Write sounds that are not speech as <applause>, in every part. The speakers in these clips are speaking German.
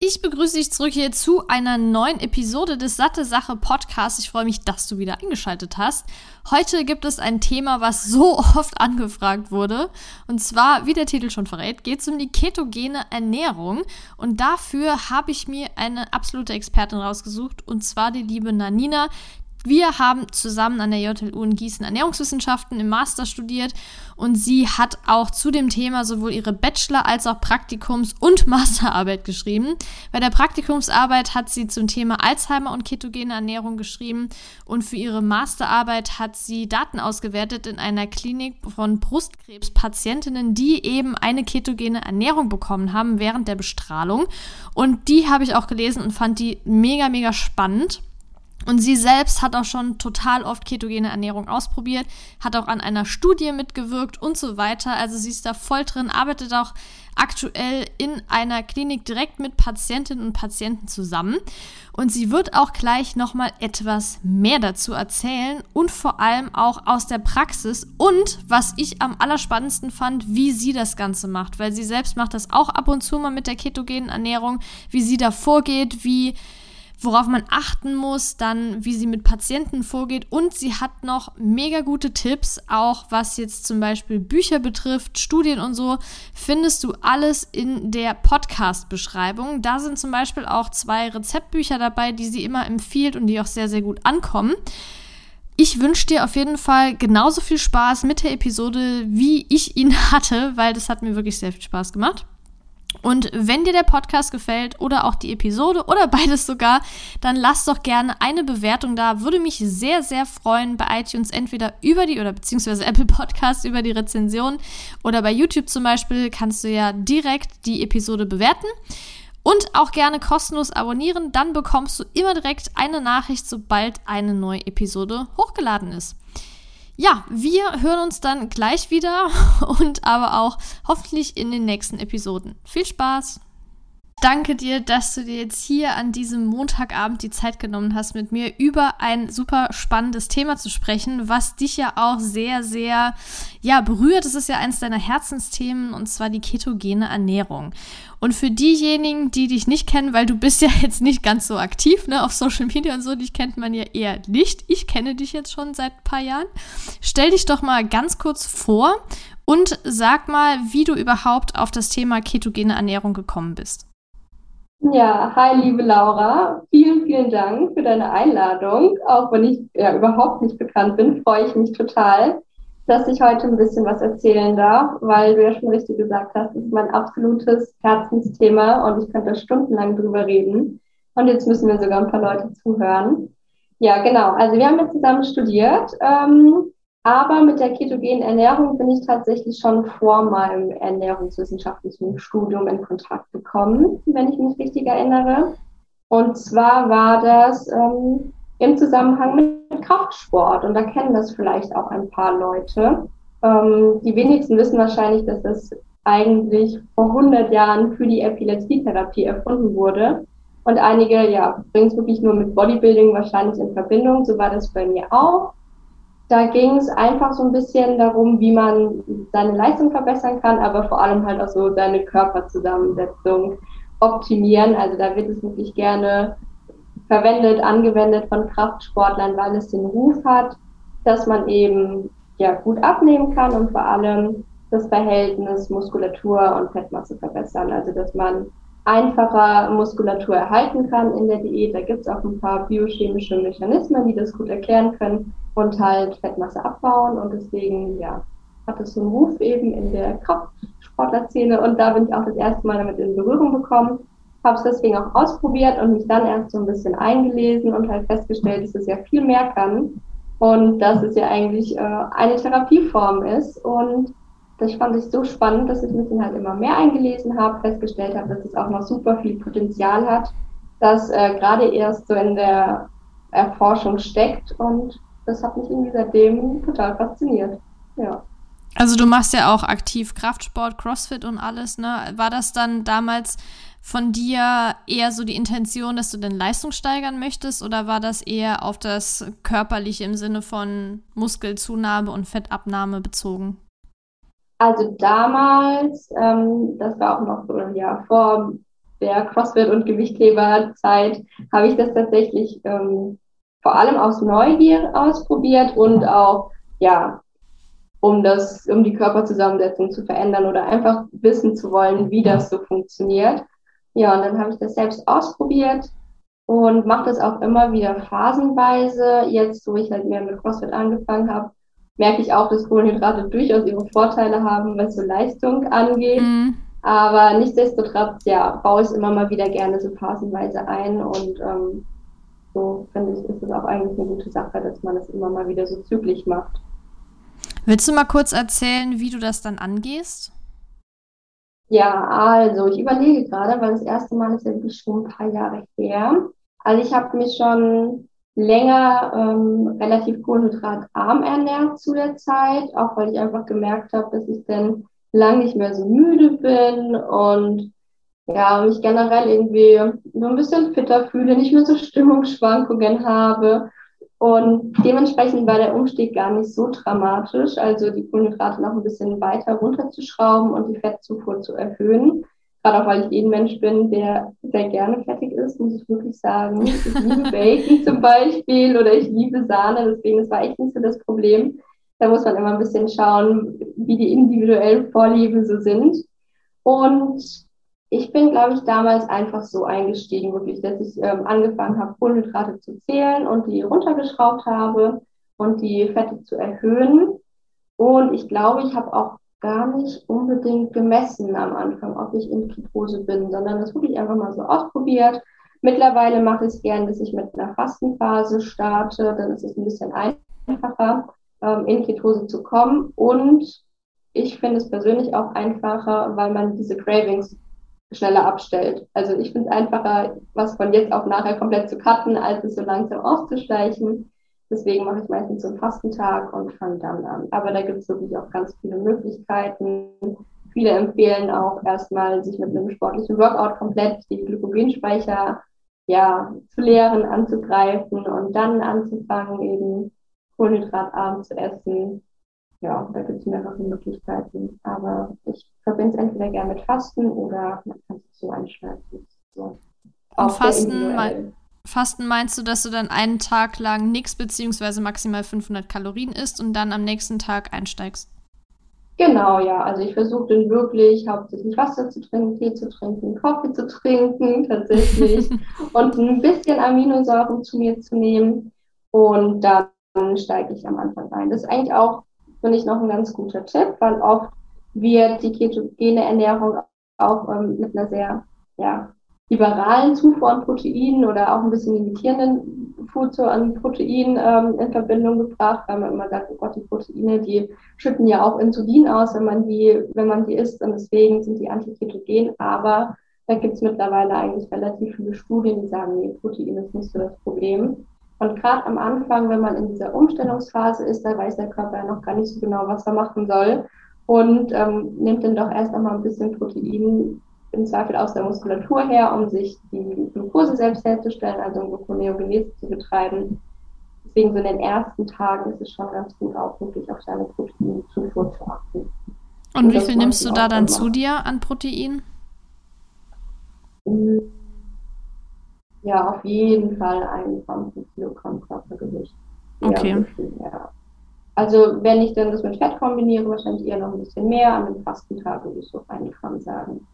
Ich begrüße dich zurück hier zu einer neuen Episode des Satte Sache Podcasts. Ich freue mich, dass du wieder eingeschaltet hast. Heute gibt es ein Thema, was so <laughs> oft angefragt wurde. Und zwar, wie der Titel schon verrät, geht es um die ketogene Ernährung. Und dafür habe ich mir eine absolute Expertin rausgesucht, und zwar die liebe Nanina. Wir haben zusammen an der JLU in Gießen Ernährungswissenschaften im Master studiert und sie hat auch zu dem Thema sowohl ihre Bachelor- als auch Praktikums- und Masterarbeit geschrieben. Bei der Praktikumsarbeit hat sie zum Thema Alzheimer und ketogene Ernährung geschrieben und für ihre Masterarbeit hat sie Daten ausgewertet in einer Klinik von Brustkrebspatientinnen, die eben eine ketogene Ernährung bekommen haben während der Bestrahlung. Und die habe ich auch gelesen und fand die mega, mega spannend. Und sie selbst hat auch schon total oft ketogene Ernährung ausprobiert, hat auch an einer Studie mitgewirkt und so weiter. Also sie ist da voll drin, arbeitet auch aktuell in einer Klinik direkt mit Patientinnen und Patienten zusammen. Und sie wird auch gleich nochmal etwas mehr dazu erzählen und vor allem auch aus der Praxis und was ich am allerspannendsten fand, wie sie das Ganze macht, weil sie selbst macht das auch ab und zu mal mit der ketogenen Ernährung, wie sie da vorgeht, wie worauf man achten muss, dann wie sie mit Patienten vorgeht und sie hat noch mega gute Tipps, auch was jetzt zum Beispiel Bücher betrifft, Studien und so, findest du alles in der Podcast-Beschreibung. Da sind zum Beispiel auch zwei Rezeptbücher dabei, die sie immer empfiehlt und die auch sehr, sehr gut ankommen. Ich wünsche dir auf jeden Fall genauso viel Spaß mit der Episode, wie ich ihn <laughs> hatte, weil das hat mir wirklich sehr viel Spaß gemacht. Und wenn dir der Podcast gefällt oder auch die Episode oder beides sogar, dann lass doch gerne eine Bewertung da. Würde mich sehr, sehr freuen bei iTunes entweder über die oder beziehungsweise Apple Podcasts über die Rezension oder bei YouTube zum Beispiel kannst du ja direkt die Episode bewerten. Und auch gerne kostenlos abonnieren, dann bekommst du immer direkt eine Nachricht, sobald eine neue Episode hochgeladen ist. Ja, wir hören uns dann gleich wieder <laughs> und aber auch hoffentlich in den nächsten Episoden. Viel Spaß! Danke dir, dass du dir jetzt hier an diesem Montagabend die Zeit genommen hast, mit mir über ein super spannendes Thema zu sprechen, was dich ja auch sehr, sehr, ja, berührt. Es ist ja eines deiner Herzensthemen und zwar die ketogene Ernährung. Und für diejenigen, die dich nicht kennen, weil du bist ja <laughs> jetzt nicht ganz so aktiv, ne, auf Social Media und so, dich kennt man ja eher nicht. Ich kenne dich jetzt schon seit ein paar Jahren. Stell dich doch mal ganz kurz vor und sag mal, wie du überhaupt auf das Thema ketogene Ernährung gekommen bist. Ja, hi liebe Laura, vielen, vielen Dank für deine Einladung. Auch wenn ich ja überhaupt nicht bekannt bin, freue ich mich total, dass ich heute ein bisschen was erzählen darf, weil du ja schon richtig gesagt hast, es ist mein absolutes Herzensthema und ich könnte stundenlang drüber reden. Und jetzt müssen mir sogar ein paar Leute zuhören. Ja, genau. Also wir haben jetzt zusammen studiert. Ähm, aber mit der ketogenen Ernährung bin ich tatsächlich schon vor meinem ernährungswissenschaftlichen Studium in Kontakt gekommen, wenn ich mich richtig erinnere. Und zwar war das ähm, im Zusammenhang mit Kraftsport. Und da kennen das vielleicht auch ein paar Leute. Ähm, die wenigsten wissen wahrscheinlich, dass das eigentlich vor 100 Jahren für die Epilepsietherapie erfunden wurde. Und einige, ja, bringen es wirklich nur mit Bodybuilding wahrscheinlich in Verbindung. So war das bei mir auch. Da ging es einfach so ein bisschen darum, wie man seine Leistung verbessern kann, aber vor allem halt auch so seine Körperzusammensetzung optimieren. Also da wird es wirklich gerne verwendet, angewendet von Kraftsportlern, weil es den Ruf hat, dass man eben ja gut abnehmen kann und vor allem das Verhältnis Muskulatur und Fettmasse verbessern. Also dass man einfacher Muskulatur erhalten kann in der Diät. Da gibt es auch ein paar biochemische Mechanismen, die das gut erklären können und halt Fettmasse abbauen. Und deswegen, ja, hat es so einen Ruf eben in der Kraftsportlerszene. Und da bin ich auch das erste Mal damit in Berührung gekommen. Habe es deswegen auch ausprobiert und mich dann erst so ein bisschen eingelesen und halt festgestellt, dass es ja viel mehr kann. Und dass es ja eigentlich äh, eine Therapieform ist. Und das fand ich so spannend, dass ich mich dann halt immer mehr eingelesen habe, festgestellt habe, dass es auch noch super viel Potenzial hat das äh, gerade erst so in der Erforschung steckt und das hat mich irgendwie seitdem total fasziniert. Ja. Also du machst ja auch aktiv Kraftsport, Crossfit und alles, ne? War das dann damals von dir eher so die Intention, dass du den Leistung steigern möchtest oder war das eher auf das Körperliche im Sinne von Muskelzunahme und Fettabnahme bezogen? Also damals, ähm, das war auch noch so ein Jahr vor der CrossFit- und Gewichtheberzeit, habe ich das tatsächlich ähm, vor allem aus Neugier ausprobiert und auch, ja, um das, um die Körperzusammensetzung zu verändern oder einfach wissen zu wollen, wie das so funktioniert. Ja, und dann habe ich das selbst ausprobiert und mache das auch immer wieder phasenweise. Jetzt, wo ich halt mehr mit CrossFit angefangen habe, merke ich auch, dass Kohlenhydrate durchaus ihre Vorteile haben, was so Leistung angeht. Mhm. Aber nichtsdestotrotz, ja, baue ich immer mal wieder gerne so phasenweise ein und ähm, so finde ich, ist es auch eigentlich eine gute Sache, dass man es immer mal wieder so zügig macht. Willst du mal kurz erzählen, wie du das dann angehst? Ja, also ich überlege gerade, weil das erste Mal ist ja wirklich schon ein paar Jahre her. Also ich habe mich schon länger ähm, relativ kohlenhydratarm ernährt zu der Zeit, auch weil ich einfach gemerkt habe, dass ich dann lang nicht mehr so müde bin und ja, mich generell irgendwie so ein bisschen fitter fühle, nicht mehr so <laughs> Stimmungsschwankungen habe. Und dementsprechend war der Umstieg gar nicht so dramatisch, also die Kohlenhydrate noch ein bisschen weiter runterzuschrauben und die Fettzufuhr zu erhöhen. Gerade auch, weil ich eh ein Mensch bin, der sehr gerne fettig ist, muss ich wirklich sagen. Ich liebe <laughs> Bacon zum Beispiel oder ich liebe Sahne, deswegen das war echt nicht so das Problem. Da muss man immer ein bisschen schauen, wie die individuellen Vorlieben so sind. Und ich bin, glaube ich, damals einfach so eingestiegen, wirklich, dass ich ähm, angefangen habe, Kohlenhydrate zu zählen und die runtergeschraubt habe und die Fette zu erhöhen. Und ich glaube, ich habe auch gar nicht unbedingt gemessen am Anfang, ob ich in Ketose bin, sondern das wirklich einfach mal so ausprobiert. Mittlerweile mache ich es gern, dass ich mit einer Fastenphase starte, dann ist es ein bisschen einfacher, ähm, in Ketose zu kommen. Und ich finde es persönlich auch einfacher, weil man diese Cravings schneller abstellt. Also ich finde es einfacher, was von jetzt auf nachher komplett zu cutten, als es so langsam auszuschleichen. Deswegen mache ich meistens so einen Fastentag und fange dann an. Aber da gibt es wirklich auch ganz viele Möglichkeiten. Viele empfehlen auch erstmal, sich mit einem sportlichen Workout komplett die Glykogenspeicher ja, zu leeren, anzugreifen und dann anzufangen, eben kohlenhydratarm zu essen ja, da gibt es mehrere Möglichkeiten. Aber ich verbinde es entweder gerne mit Fasten oder kann es so einschalten. So. Und Fasten, mein, Fasten meinst du, dass du dann einen Tag lang nichts beziehungsweise maximal 500 Kalorien isst und dann am nächsten Tag einsteigst? Genau, ja. Also ich versuche dann wirklich hauptsächlich Wasser zu trinken, Tee zu trinken, Kaffee zu trinken <laughs> tatsächlich <laughs> und ein bisschen Aminosäuren zu mir zu nehmen und dann steige ich am Anfang ein. Das ist eigentlich auch finde ich noch ein ganz guter Tipp, weil oft wird die ketogene Ernährung auch ähm, mit einer sehr ja, liberalen Zufuhr an Proteinen oder auch ein bisschen limitierenden Fuhrzufuhr an Proteinen ähm, in Verbindung gebracht, weil man immer sagt, oh Gott, die Proteine, die schütten ja auch Insulin aus, wenn man die, wenn man die isst und deswegen sind die antiketogen, aber da gibt es mittlerweile eigentlich relativ viele Studien, die sagen, nee, Protein ist nicht so das Problem. Und gerade am Anfang, wenn man in dieser Umstellungsphase ist, da weiß der Körper ja noch gar nicht so genau, was er machen soll und ähm, nimmt dann doch erst einmal ein bisschen Protein im Zweifel aus der Muskulatur her, um sich die Glucose selbst herzustellen, also um Gluconeogenese zu betreiben. Deswegen so in den ersten Tagen ist es schon ganz gut, auch wirklich auf seine Proteinzufuhr zu achten. Und, und wie viel nimmst du da dann immer. zu dir an Protein? Mhm ja, auf jeden Fall 21 Kilogramm Körpergewicht. Okay. ja. Also wenn ich dann das mit Fett kombiniere, wahrscheinlich eher noch ein bisschen mehr. An dem Fastentag würde ich so ein Gramm sagen.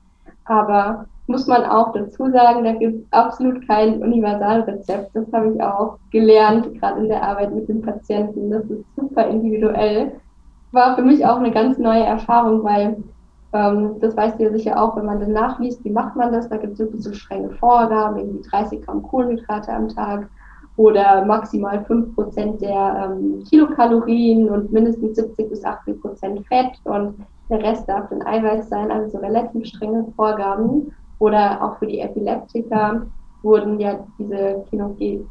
Aber muss man auch dazu sagen, da gibt es absolut kein Universalrezept. Das habe ich auch gelernt, gerade in der Arbeit mit den Patienten. Das ist super individuell. War für mich auch eine ganz neue Erfahrung, weil ähm, das weißt du ja sicher auch, wenn man dann nachliest, wie macht man das? Da gibt es so strenge Vorgaben, irgendwie 30 Gramm Kohlenhydrate am Tag oder maximal 5% der ähm, Kilokalorien und mindestens 70 bis 80 Prozent Fett und der Rest darf dann Eiweiß sein, also so relativ strenge Vorgaben. Oder auch für die Epileptiker wurden ja diese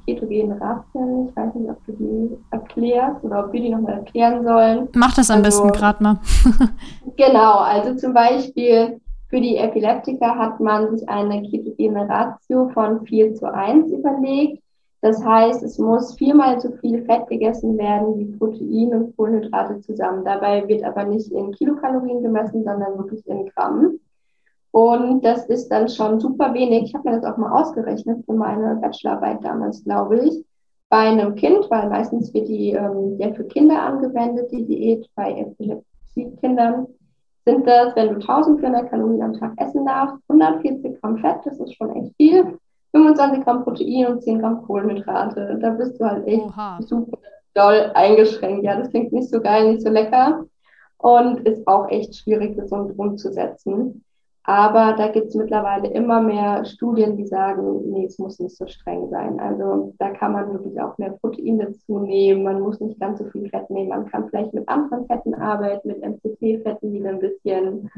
ketogenen Ratien, ich weiß nicht, ob du die erklärst oder ob wir die nochmal erklären sollen. Mach das am also, besten gerade mal. <laughs> genau, also zum Beispiel für die Epileptiker hat man sich eine ketogene Ratio von 4 zu 1 überlegt. Das heißt, es muss viermal so viel Fett gegessen werden wie Protein und Kohlenhydrate zusammen. Dabei wird aber nicht in Kilokalorien gemessen, sondern wirklich in Gramm. Und das ist dann schon super wenig. Ich habe mir das auch mal ausgerechnet für meine Bachelorarbeit damals, glaube ich. Bei einem Kind, weil meistens wird die ähm, ja für Kinder angewendet, die Diät bei Epilepsie-Kindern, sind das, wenn du 1400 Kalorien am Tag essen darfst, 140 Gramm Fett, das ist schon echt viel, 25 Gramm Protein und 10 Gramm Kohlenhydrate. Da bist du halt echt Oha. super doll eingeschränkt. Ja, das klingt nicht so geil, nicht so lecker und ist auch echt schwierig, gesund umzusetzen. Aber da gibt es mittlerweile immer mehr Studien, die sagen, nee, es muss nicht so streng sein. Also da kann man wirklich auch mehr Protein dazu nehmen. Man muss nicht ganz so viel Fett nehmen. Man kann vielleicht mit anderen Fetten arbeiten, mit MCT-Fetten, die ein bisschen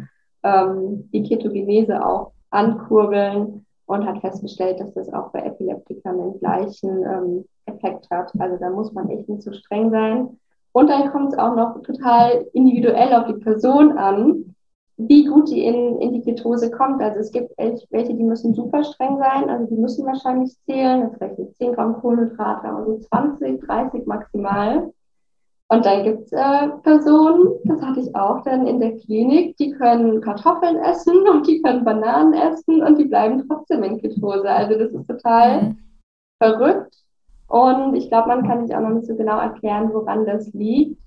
ähm, die Ketogenese auch ankurbeln und hat festgestellt, dass das auch bei Epileptikern den gleichen ähm, Effekt hat. Also da muss man echt nicht so streng sein. Und dann kommt es auch noch total individuell auf die Person an wie gut die in, in die Ketose kommt. Also es gibt welche, die müssen super streng sein, also die müssen wahrscheinlich zählen, das vielleicht mit 10 Gramm Kohlenhydrate und so 20, 30 maximal. Und dann gibt es äh, Personen, das hatte ich auch dann in der Klinik, die können Kartoffeln essen <laughs> und die können Bananen essen und die bleiben trotzdem in Ketose. Also das ist total mhm. verrückt. Und ich glaube, man kann sich auch noch nicht so genau erklären, woran das liegt.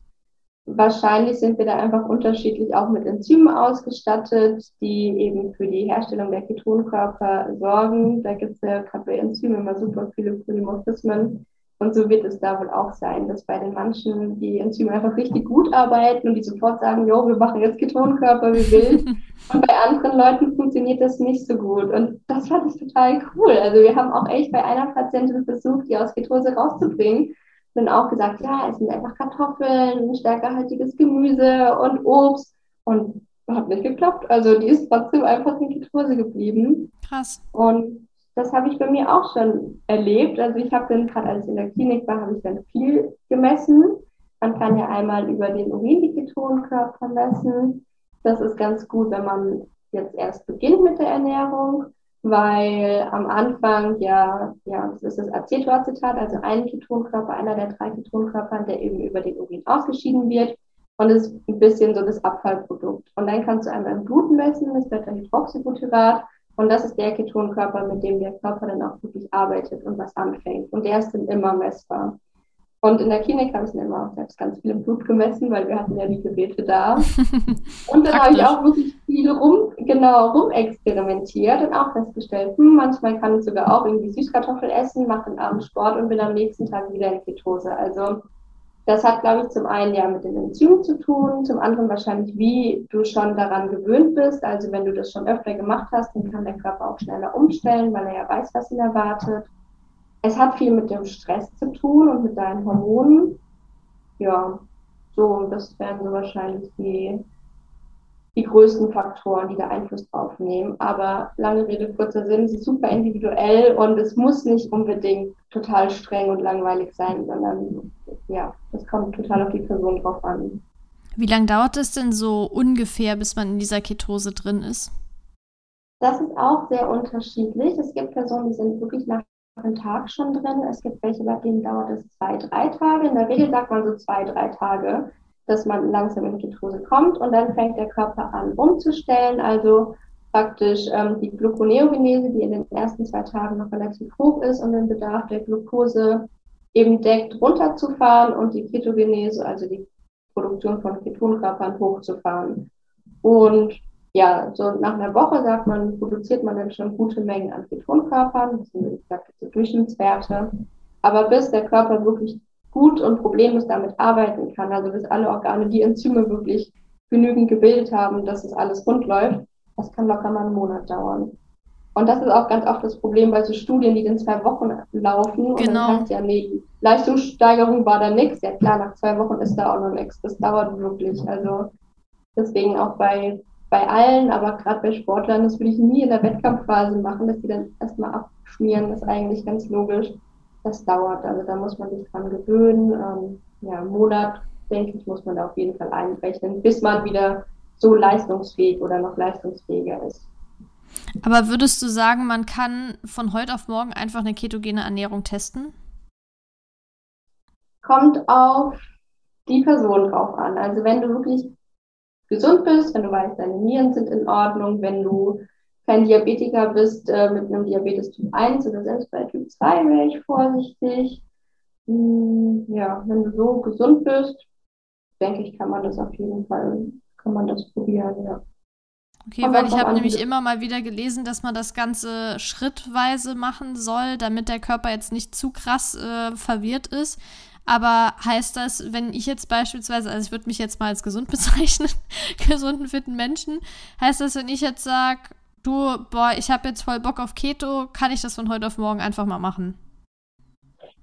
Wahrscheinlich sind wir da einfach unterschiedlich auch mit Enzymen ausgestattet, die eben für die Herstellung der Ketonkörper sorgen. Da gibt es ja gerade bei Enzymen immer super viele Polymorphismen. Und so wird es da wohl auch sein, dass bei den manchen die Enzyme einfach richtig gut arbeiten und die sofort sagen, jo, wir machen jetzt Ketonkörper wie wild. <laughs> und bei anderen Leuten funktioniert das nicht so gut. Und das fand ich total cool. Also wir haben auch echt bei einer Patientin versucht, die aus Ketose rauszubringen dann auch gesagt, ja, essen einfach Kartoffeln, stärkerhaltiges Gemüse und Obst. Und hat nicht geklappt. Also die ist trotzdem einfach in Ketose geblieben. Krass. Und das habe ich bei mir auch schon erlebt. Also ich habe dann, gerade als ich in der Klinik war, habe ich dann viel gemessen. Man kann ja einmal über den Urin die Ketonkörper messen. Das ist ganz gut, wenn man jetzt erst beginnt mit der Ernährung weil am Anfang ja, ja, das ist das Acetoacetat, also ein Ketonkörper, einer der drei Ketonkörper, der eben über den Urin ausgeschieden wird und ist ein bisschen so das Abfallprodukt. Und dann kannst du einmal im Blut messen, das Beta-Hydroxybutyrat und das ist der Ketonkörper, mit dem der Körper dann auch wirklich arbeitet und was anfängt. Und der ist dann immer messbar. Und in der Klinik habe ich dann immer auch selbst ganz viel im Blut gemessen, weil wir hatten ja die Geräte da. <laughs> Und dann habe ich auch wirklich viel rum, genau, rumexperimentiert und auch festgestellt, hm, manchmal kann ich sogar auch irgendwie Süßkartoffel essen, mache den Abend Sport und bin am nächsten Tag wieder in Ketose. Also das hat, glaube ich, zum einen ja mit den Enzymen zu tun, zum anderen wahrscheinlich, wie du schon daran gewöhnt bist. Also wenn du das schon öfter gemacht hast, dann kann der Körper auch schneller umstellen, weil er ja weiß, was ihn erwartet. Es hat viel mit dem Stress zu tun und mit deinen Hormonen. Ja, so, das wären so wahrscheinlich die, die größten Faktoren, die da Einfluss drauf nehmen. Aber lange Rede, kurzer Sinn, es ist super individuell und es muss nicht unbedingt total streng und langweilig sein, sondern ja, das kommt total auf die Person drauf an. Wie lange dauert es denn so ungefähr, bis man in dieser Ketose drin ist? Das ist auch sehr unterschiedlich. Es gibt Personen, die sind wirklich nach einen Tag schon drin. Es gibt welche, bei denen dauert es zwei, drei Tage. In der Regel sagt man so zwei, drei Tage, dass man langsam in Ketose kommt und dann fängt der Körper an umzustellen. Also praktisch ähm, die Gluconeogenese, die in den ersten zwei Tagen noch relativ hoch ist und den Bedarf der Glucose eben deckt, runterzufahren und die Ketogenese, also die Produktion von Ketonkörpern hochzufahren. Und ja, so nach einer Woche sagt man, produziert man dann schon gute Mengen an Ketonkörpern, das sind wie gesagt so Durchschnittswerte. Aber bis der Körper wirklich gut und problemlos damit arbeiten kann, also bis alle Organe die Enzyme wirklich genügend gebildet haben, dass es alles rund läuft, das kann locker mal einen Monat dauern. Und das ist auch ganz oft das Problem bei so Studien, die in zwei Wochen laufen. Und genau. dann heißt ja, nee, Leistungssteigerung war da nichts. Ja klar, nach zwei Wochen ist da auch noch nichts. Das dauert wirklich. Also deswegen auch bei bei allen, aber gerade bei Sportlern, das würde ich nie in der Wettkampfphase machen, dass die dann erstmal schmieren ist eigentlich ganz logisch. Das dauert, also da muss man sich dran gewöhnen. Ähm, ja, einen Monat, denke ich, muss man da auf jeden Fall einrechnen, bis man wieder so leistungsfähig oder noch leistungsfähiger ist. Aber würdest du sagen, man kann von heute auf morgen einfach eine ketogene Ernährung testen? Kommt auf die Person drauf an. Also wenn du wirklich gesund bist, wenn du weißt, deine Nieren sind in Ordnung, wenn du kein Diabetiker bist äh, mit einem Diabetes Typ 1 oder selbst bei Typ 2 wäre ich vorsichtig. Hm, ja, wenn du so gesund bist, denke ich, kann man das auf jeden Fall, kann man das probieren, ja. Okay, weil ich habe nämlich immer mal wieder gelesen, dass man das Ganze schrittweise machen soll, damit der Körper jetzt nicht zu krass äh, verwirrt ist. Aber heißt das, wenn ich jetzt beispielsweise, also ich würde mich jetzt mal als gesund <laughs> bezeichnen, gesunden, fitten Menschen, heißt das, wenn ich jetzt sage, du, boah, ich habe jetzt voll Bock auf Keto, kann ich das von heute auf morgen einfach mal machen?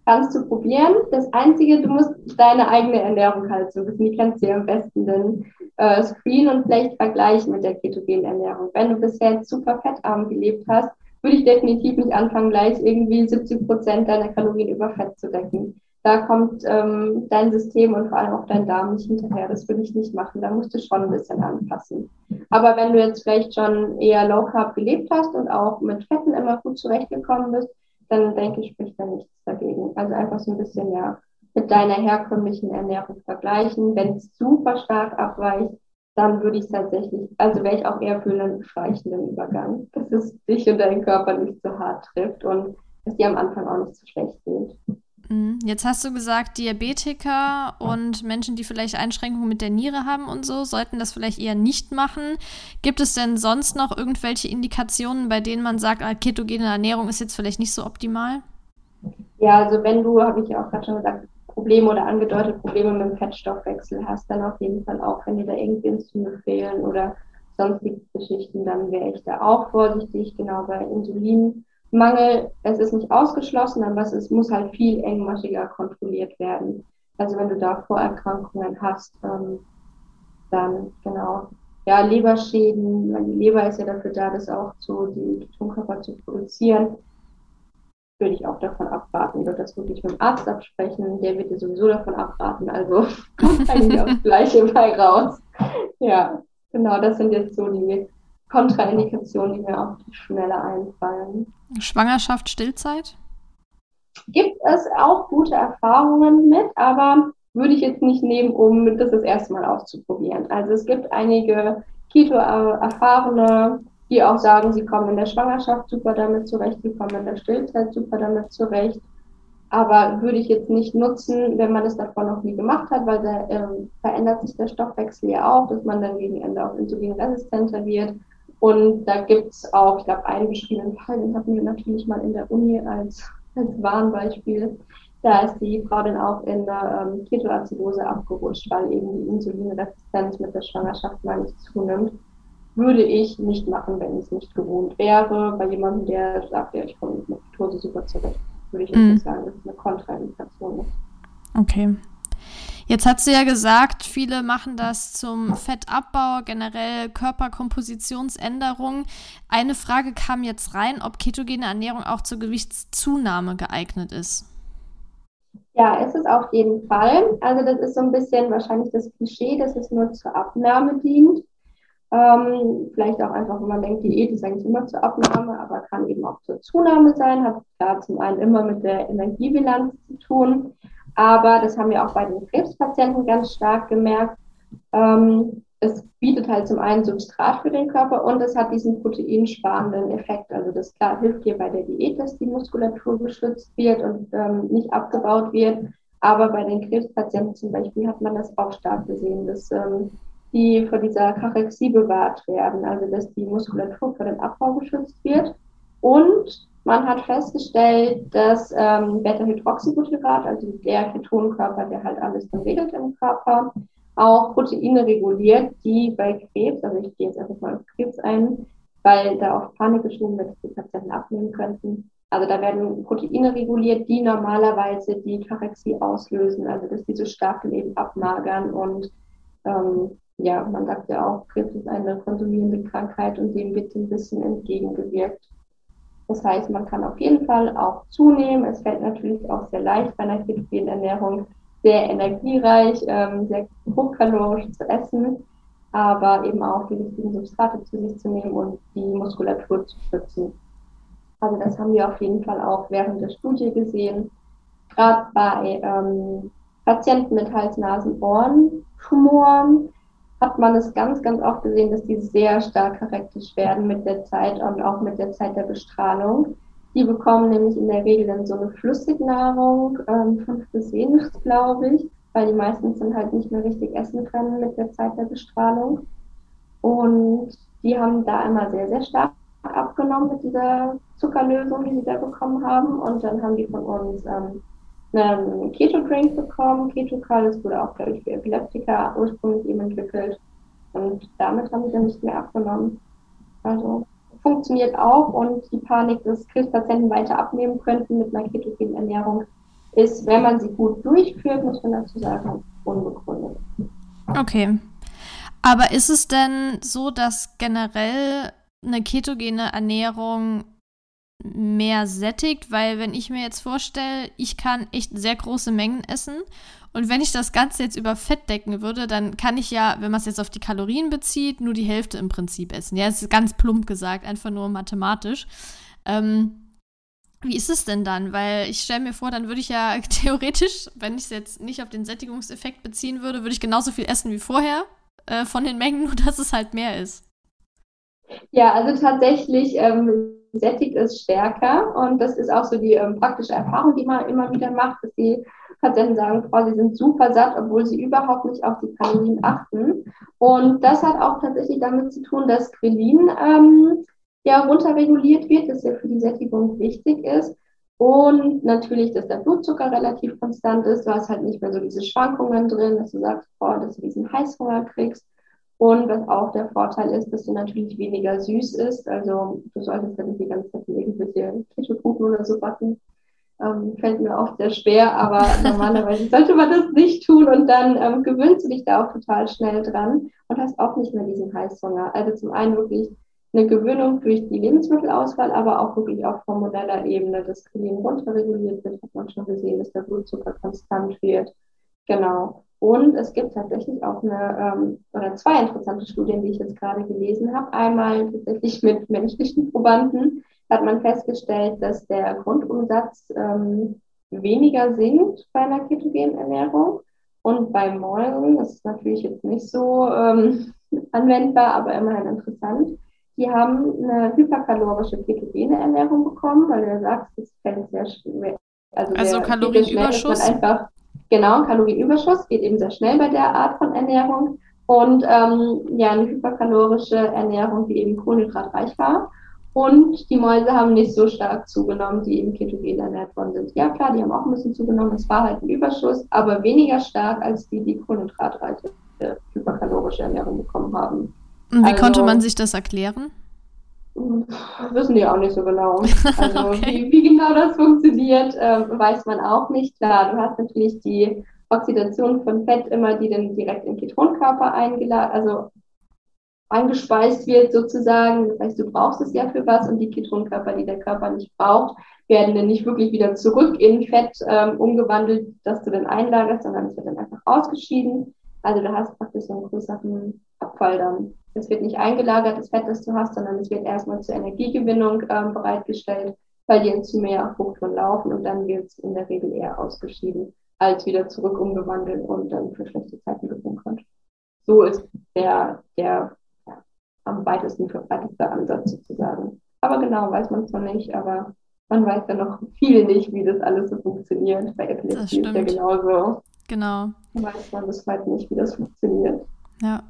Kannst du probieren. Das Einzige, du musst deine eigene Ernährung halt so wissen. Die kennst du ja am besten, denn äh, Screen und vielleicht vergleichen mit der ketogenen Ernährung. Wenn du bisher super fettarm gelebt hast, würde ich definitiv nicht anfangen, gleich irgendwie 70 Prozent deiner Kalorien über Fett zu decken da kommt ähm, dein System und vor allem auch dein Darm nicht hinterher. Das würde ich nicht machen. Da musst du schon ein bisschen anpassen. Aber wenn du jetzt vielleicht schon eher Low Carb gelebt hast und auch mit Fetten immer gut zurechtgekommen bist, dann denke ich, spricht da nichts dagegen. Also einfach so ein bisschen ja mit deiner herkömmlichen Ernährung vergleichen. Wenn es super stark abweicht, dann würde ich tatsächlich, also wäre ich auch eher für einen schleichenden Übergang, dass es dich und deinen Körper nicht so hart trifft und dass dir am Anfang auch nicht so schlecht geht. Mhm. Jetzt hast du gesagt, Diabetiker und Menschen, die vielleicht Einschränkungen mit der Niere haben und so, sollten das vielleicht eher nicht machen. Gibt es denn sonst noch irgendwelche Indikationen, bei denen man sagt, ah, ketogene Ernährung ist jetzt vielleicht nicht so optimal? Ja, also wenn du, habe ich ja auch gerade schon gesagt, Probleme oder angedeutet Probleme mit dem Fettstoffwechsel hast, dann auf jeden Fall auch, wenn dir da irgendwie Enzyme fehlen oder sonstige Geschichten, dann wäre ich da auch vorsichtig, genau bei Insulin Mangel, es ist nicht ausgeschlossen, aber es muss halt viel engmaschiger kontrolliert werden. Also wenn du da Vorerkrankungen hast, ähm, dann genau. Ja, Leberschäden, weil die Leber ist ja dafür da, das auch zu, die Ketonkörper zu produzieren, würde ich auch davon abraten. Würde das wirklich mit dem Arzt absprechen, der wird dir sowieso davon abraten, also <laughs> kommt eigentlich aufs Gleiche bei raus. Ja, genau, das sind jetzt so die Kontraindikationen, die mir auf die Schnelle einfallen. Schwangerschaft, Stillzeit? Gibt es auch gute Erfahrungen mit, aber würde ich jetzt nicht nehmen, um das das erste Mal auszuprobieren. Also es gibt einige Keto-Erfahrene, die auch sagen, sie kommen in der Schwangerschaft super damit zurecht, sie kommen in der Stillzeit super damit zurecht. Aber würde ich jetzt nicht nutzen, wenn man es davor noch nie gemacht hat, weil da äh, verändert sich der Stoffwechsel ja auch, dass man dann gegen Ende auch insulinresistenter wird und da gibt es auch, ich glaube, einen beschriebenen Fall, den hatten wir natürlich mal in der Uni als, als Warnbeispiel. Da ist die Frau dann auch in der ähm, Ketoazidose abgerutscht, weil eben die Insulinresistenz mit der Schwangerschaft mal nicht zunimmt. Würde ich nicht machen, wenn es nicht gewohnt wäre. Bei jemandem, der sagt, ja, ich komme mit Ketose super zurecht, würde ich mm. nicht sagen, dass es eine Kontraindikation ist. Okay. Jetzt hat sie ja gesagt, viele machen das zum Fettabbau, generell Körperkompositionsänderung. Eine Frage kam jetzt rein, ob ketogene Ernährung auch zur Gewichtszunahme geeignet ist. Ja, ist es auf jeden Fall. Also das ist so ein bisschen wahrscheinlich das Klischee, dass es nur zur Abnahme dient. Ähm, vielleicht auch einfach, wenn man denkt, Diät ist eigentlich immer zur Abnahme, aber kann eben auch zur Zunahme sein. Hat da zum einen immer mit der Energiebilanz zu tun. Aber das haben wir auch bei den Krebspatienten ganz stark gemerkt. Ähm, es bietet halt zum einen Substrat für den Körper und es hat diesen proteinsparenden Effekt. Also das klar hilft dir bei der Diät, dass die Muskulatur geschützt wird und ähm, nicht abgebaut wird. Aber bei den Krebspatienten zum Beispiel hat man das auch stark gesehen, dass ähm, die vor dieser Kachexie bewahrt werden, also dass die Muskulatur vor dem Abbau geschützt wird und man hat festgestellt, dass ähm, Beta-Hydroxybutyrat, also der Ketonkörper, der halt alles regelt im Körper, auch Proteine reguliert, die bei Krebs, also ich gehe jetzt einfach mal auf Krebs ein, weil da auch Panik geschoben wird, dass die Patienten abnehmen könnten. Also da werden Proteine reguliert, die normalerweise die Karexie auslösen, also dass diese starken eben abmagern und ähm, ja, man sagt ja auch, Krebs ist eine konsumierende Krankheit und dem wird ein bisschen entgegengewirkt. Das heißt, man kann auf jeden Fall auch zunehmen. Es fällt natürlich auch sehr leicht bei einer ketogenen Ernährung, sehr energiereich, ähm, sehr hochkalorisch zu essen, aber eben auch die richtigen Substrate zu sich zu nehmen und die Muskulatur zu schützen. Also das haben wir auf jeden Fall auch während der Studie gesehen. Gerade bei ähm, Patienten mit Hals-Nasen-Ohren-Tumoren hat man es ganz, ganz oft gesehen, dass die sehr stark charakteristisch werden mit der Zeit und auch mit der Zeit der Bestrahlung. Die bekommen nämlich in der Regel dann so eine Flüssignahrung, ähm, fünf bis wenig, glaube ich, weil die meisten dann halt nicht mehr richtig essen können mit der Zeit der Bestrahlung. Und die haben da einmal sehr, sehr stark abgenommen mit dieser Zuckerlösung, die sie da bekommen haben. Und dann haben die von uns ähm, einen Keto-Drink bekommen. Keto-Kal, das wurde auch, glaube ich, für Epileptiker ursprünglich eben entwickelt. Und damit haben sie dann nicht mehr abgenommen. Also funktioniert auch und die Panik, dass Krebspatienten weiter abnehmen könnten mit einer ketogenen Ernährung, ist, wenn man sie gut durchführt, muss man dazu sagen, unbegründet. Okay. Aber ist es denn so, dass generell eine ketogene Ernährung mehr sättigt, weil wenn ich mir jetzt vorstelle, ich kann echt sehr große Mengen essen und wenn ich das Ganze jetzt über Fett decken würde, dann kann ich ja, wenn man es jetzt auf die Kalorien bezieht, nur die Hälfte im Prinzip essen. Ja, das ist ganz plump gesagt, einfach nur mathematisch. Ähm, wie ist es denn dann? Weil ich stelle mir vor, dann würde ich ja <laughs> theoretisch, wenn ich es jetzt nicht auf den Sättigungseffekt beziehen würde, würde ich genauso viel essen wie vorher äh, von den Mengen, <laughs> nur dass es halt mehr ist. Ja, also tatsächlich ähm, sättigt es stärker und das ist auch so die ähm, praktische Erfahrung, die man immer wieder macht, dass die Patienten sagen, Frau, sie sind super satt, obwohl sie überhaupt nicht auf die Kalorien achten. Und das hat auch tatsächlich damit zu tun, dass Grelin ähm, ja runterreguliert wird, das ja für die Sättigung wichtig ist. Und natürlich, dass der Blutzucker relativ konstant ist. Du hast halt nicht mehr so diese Schwankungen drin, dass du sagst, boah, dass du diesen Heißhunger kriegst. Und was auch der Vorteil ist, dass du natürlich weniger süß isst. Also du solltest dann nicht die ganze Zeit irgendwelche Käsekuchen oder so backen. Ähm, fällt mir oft sehr schwer, aber <laughs> normalerweise sollte man das nicht tun und dann ähm, gewöhnst du dich da auch total schnell dran und hast auch nicht mehr diesen Heißhunger. Also zum einen wirklich eine Gewöhnung durch die Lebensmittelauswahl, aber auch wirklich auf hormoneller Ebene. Das Krinen runterreguliert wird, hat man schon gesehen, dass der Blutzucker konstant wird. Genau. Und es gibt tatsächlich auch eine ähm, oder zwei interessante Studien, die ich jetzt gerade gelesen habe. Einmal tatsächlich mit menschlichen Probanden hat man festgestellt, dass der Grundumsatz ähm, weniger sinkt bei einer ketogenen Ernährung. Und bei Mäusen, das ist natürlich jetzt nicht so ähm, <laughs> anwendbar, aber immerhin interessant, die haben eine hyperkalorische ketogene Ernährung bekommen, weil du ja sagst, das fällt sehr schwer. Also, also Kalorienüberschuss. Einfach, genau, Kalorienüberschuss geht eben sehr schnell bei der Art von Ernährung. Und ähm, ja, eine hyperkalorische Ernährung, die eben kohlenhydratreich war. Und die Mäuse haben nicht so stark zugenommen, die eben ketogen ernährt worden sind. Ja, klar, die haben auch ein bisschen zugenommen. Es war halt ein Überschuss, aber weniger stark als die, die kohlenhydratreiche hyperkalorische Ernährung bekommen haben. Und wie also, konnte man sich das erklären? Wissen die auch nicht so genau. <laughs> Also okay. wie, wie, genau das funktioniert, äh, weiß man auch nicht. Klar, du hast natürlich die Oxidation von Fett immer, die dann direkt in Ketonkörper eingeladen, also eingespeist wird sozusagen. Das heißt, du brauchst es ja für was und die Ketonkörper, die der Körper nicht braucht, werden dann nicht wirklich wieder zurück in Fett ähm, umgewandelt, dass du dann einlagerst, sondern es wird dann einfach ausgeschieden. Also du hast praktisch so einen größeren Abfall dann. Es wird nicht eingelagert, das Fett, das du hast, sondern es wird erstmal zur Energiegewinnung ähm, bereitgestellt, weil die Enzyme ja auf Hochtouren laufen und dann wird es in der Regel eher ausgeschieden, als wieder zurück umgewandelt und dann für schlechte Zeiten gebunkert. So ist der, der ja, am weitesten verbreitete Ansatz sozusagen. Aber genau weiß man es noch nicht, aber man weiß ja noch viel nicht, wie das alles so funktioniert. Bei Epilepsie ist ja genauso. Genau. Weiß man bis heute nicht, wie das funktioniert. Ja.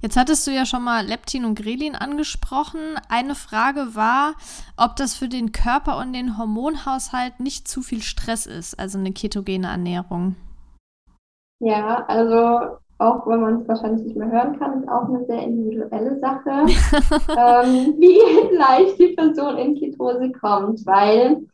Jetzt hattest du ja schon mal Leptin und Grelin angesprochen. Eine Frage war, ob das für den Körper und den Hormonhaushalt nicht zu viel Stress ist, also eine ketogene Ernährung. Ja, also auch wenn man es wahrscheinlich nicht mehr hören kann, ist auch eine sehr individuelle Sache, <laughs> ähm, wie <laughs> leicht die Person in Ketose kommt, weil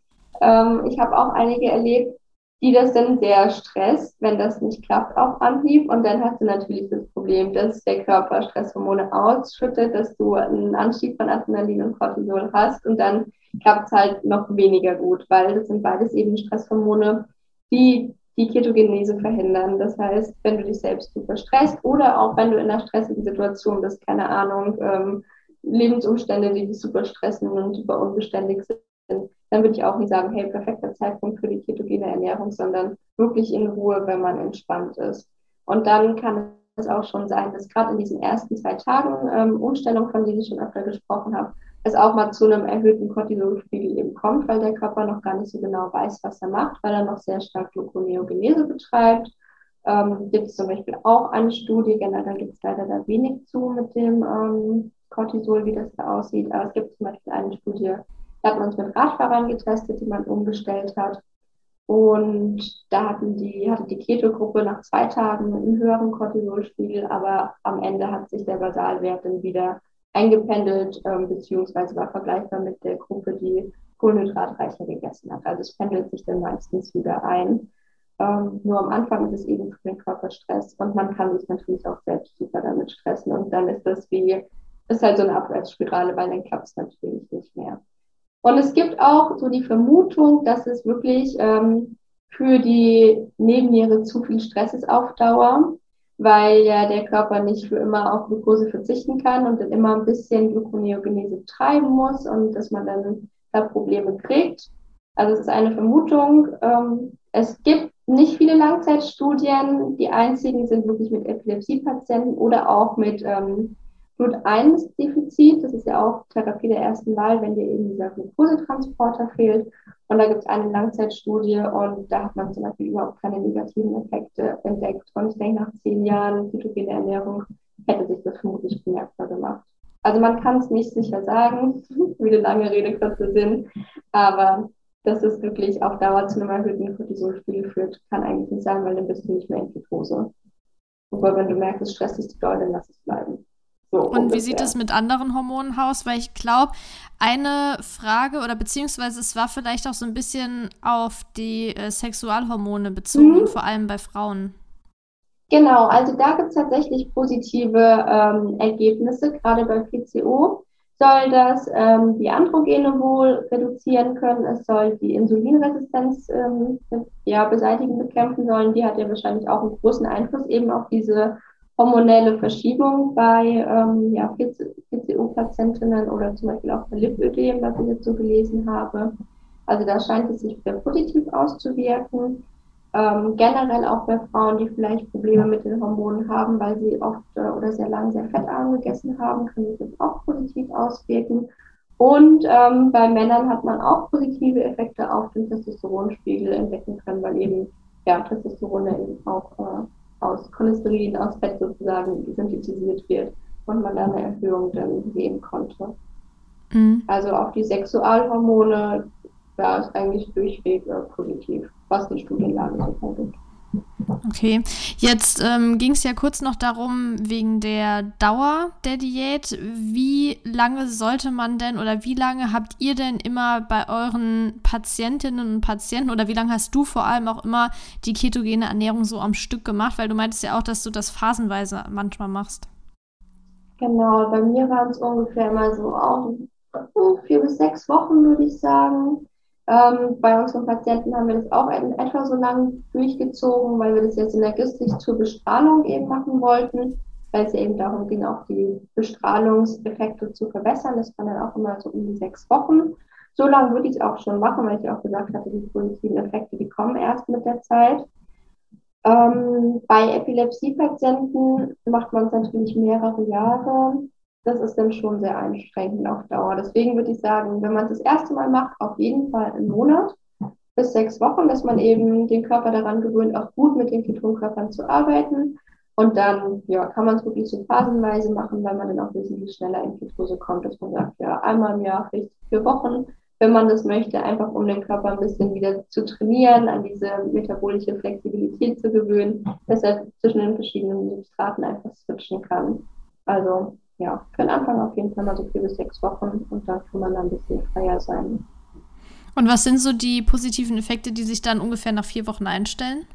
ähm, ich habe auch einige erlebt, die das dann sehr stresst, wenn das nicht klappt auf Anhieb. Und dann hast du natürlich das Problem, dass der Körper Stresshormone ausschüttet, dass du einen Anstieg von Adrenalin und Cortisol hast und dann klappt es halt noch weniger gut, weil das sind beides eben Stresshormone, die die Ketogenese verhindern. Das heißt, wenn du dich selbst super stresst oder auch wenn du in einer stressigen Situation bist, keine Ahnung, ähm, Lebensumstände, die dich super stressen und super unbeständig sind, dann würde ich auch nicht sagen, hey, perfekter Zeitpunkt für die ketogene Ernährung, sondern wirklich in Ruhe, wenn man entspannt ist. Und dann kann es auch schon sein, dass gerade in diesen ersten zwei Tagen ähm, Umstellung, von denen ich schon öfter gesprochen habe, es auch mal zu einem erhöhten Cortisolspiegel eben kommt, weil der Körper noch gar nicht so genau weiß, was er macht, weil er noch sehr stark Gluconeogenese betreibt. Ähm, gibt es zum Beispiel auch eine Studie, generell gibt es leider da wenig zu mit dem ähm, Cortisol, wie das da aussieht. Aber es gibt zum Beispiel eine Studie, da hat man uns mit Radfahrern getestet, die man umgestellt hat. Und da hatten die, hatte die Keto-Gruppe nach zwei Tagen einen höheren Cortisolspiegel, aber am Ende hat sich der Basalwert dann wieder eingependelt, ähm, beziehungsweise war vergleichbar mit der Gruppe, die kohlenhydratreicher gegessen hat. Also es pendelt sich dann meistens wieder ein. Ähm, nur am Anfang ist es eben für den Körper Stress und man kann sich natürlich auch selbst super damit stressen und dann ist das wie, ist halt so eine Abwärtsspirale, weil dann klappt es natürlich nicht mehr. Und es gibt auch so die Vermutung, dass es wirklich ähm, für die Nebenniere zu viel Stress ist auf Dauer weil ja der Körper nicht für immer auf Glucose verzichten kann und dann immer ein bisschen Gluconeogenese treiben muss und dass man dann da Probleme kriegt. Also es ist eine Vermutung. Ähm, es gibt nicht viele Langzeitstudien. Die einzigen sind wirklich mit Epilepsiepatienten oder auch mit ähm, Blut-1-Defizit. Das ist ja auch Therapie der ersten Wahl, wenn dir eben dieser Glukosetransporter fehlt. Und da gibt es eine Langzeitstudie und da hat man zum Beispiel überhaupt keine negativen Effekte entdeckt. Und ich denke, nach zehn Jahren ketogene Ernährung hätte sich das vermutlich bemerkbar gemacht. Also man kann es nicht sicher sagen, <laughs> wie eine lange Rede kurzer Sinn, aber dass es wirklich auf Dauer zu einem erhöhten Cortisolspiegel führt, kann eigentlich nicht sein, weil dann bist du nicht mehr in Ketose. Aber wenn du merkst, es stresst dich zu doll, dann lass es bleiben. So und ungefähr. wie sieht es mit anderen Hormonen aus? Weil ich glaube, eine Frage oder beziehungsweise es war vielleicht auch so ein bisschen auf die äh, Sexualhormone bezogen, mhm. vor allem bei Frauen. Genau, also da gibt es tatsächlich positive ähm, Ergebnisse, gerade bei PCO soll das ähm, die Androgene wohl reduzieren können. Es soll die Insulinresistenz ähm, ja, beseitigen, bekämpfen sollen. Die hat ja wahrscheinlich auch einen großen Einfluss eben auf diese hormonelle Verschiebung bei ähm, ja, PCO-Patientinnen oder zum Beispiel auch bei Lipödem, was ich jetzt so gelesen habe. Also da scheint es sich sehr positiv auszuwirken. Ähm, generell auch bei Frauen, die vielleicht Probleme mit den Hormonen haben, weil sie oft äh, oder sehr lange sehr fettarm gegessen haben, kann sich das auch positiv auswirken. Und ähm, bei Männern hat man auch positive Effekte auf den Testosteronspiegel entdecken können, weil eben ja, Testosteron eben auch äh, aus Cholesterin, aus Fett sozusagen synthetisiert wird und man da eine Erhöhung dann sehen konnte. Mhm. Also auch die Sexualhormone, da ist eigentlich durchweg äh, positiv, was die Studienlage so hergibt. Okay, jetzt ähm, ging es ja kurz noch darum, wegen der Dauer der Diät. Wie lange sollte man denn oder wie lange habt ihr denn immer bei euren Patientinnen und Patienten oder wie lange hast du vor allem auch immer die ketogene Ernährung so am Stück gemacht? Weil du meintest ja auch, dass du das phasenweise manchmal machst. Genau, bei mir waren es ungefähr mal so auch vier bis sechs Wochen, würde ich sagen. Ähm, bei unseren Patienten haben wir das auch in etwa so lang durchgezogen, weil wir das jetzt synergistisch zur Bestrahlung eben machen wollten, weil es eben darum ging, auch die Bestrahlungseffekte zu verbessern. Das war dann auch immer so um die sechs Wochen. So lange würde ich es auch schon machen, weil ich auch gesagt hatte, die positiven Effekte, die kommen erst mit der Zeit. Ähm, bei Epilepsiepatienten macht man es natürlich mehrere Jahre das ist dann schon sehr einschränkend auf Dauer. Deswegen würde ich sagen, wenn man es das erste Mal macht, auf jeden Fall einen Monat bis sechs Wochen, dass man eben den Körper daran gewöhnt, auch gut mit den Ketonkörpern zu arbeiten. Und dann ja, kann man es wirklich so phasenweise machen, weil man dann auch wesentlich schneller in Ketose kommt, dass man sagt, ja, einmal im Jahr, vielleicht vier Wochen, wenn man das möchte, einfach um den Körper ein bisschen wieder zu trainieren, an diese metabolische Flexibilität zu gewöhnen, dass er zwischen den verschiedenen Substraten einfach switchen kann. Also ja, für den Anfang auf jeden Fall mal so vier bis sechs Wochen und dann kann man dann ein bisschen freier sein. Und was sind so die positiven Effekte, die sich dann ungefähr nach vier Wochen einstellen?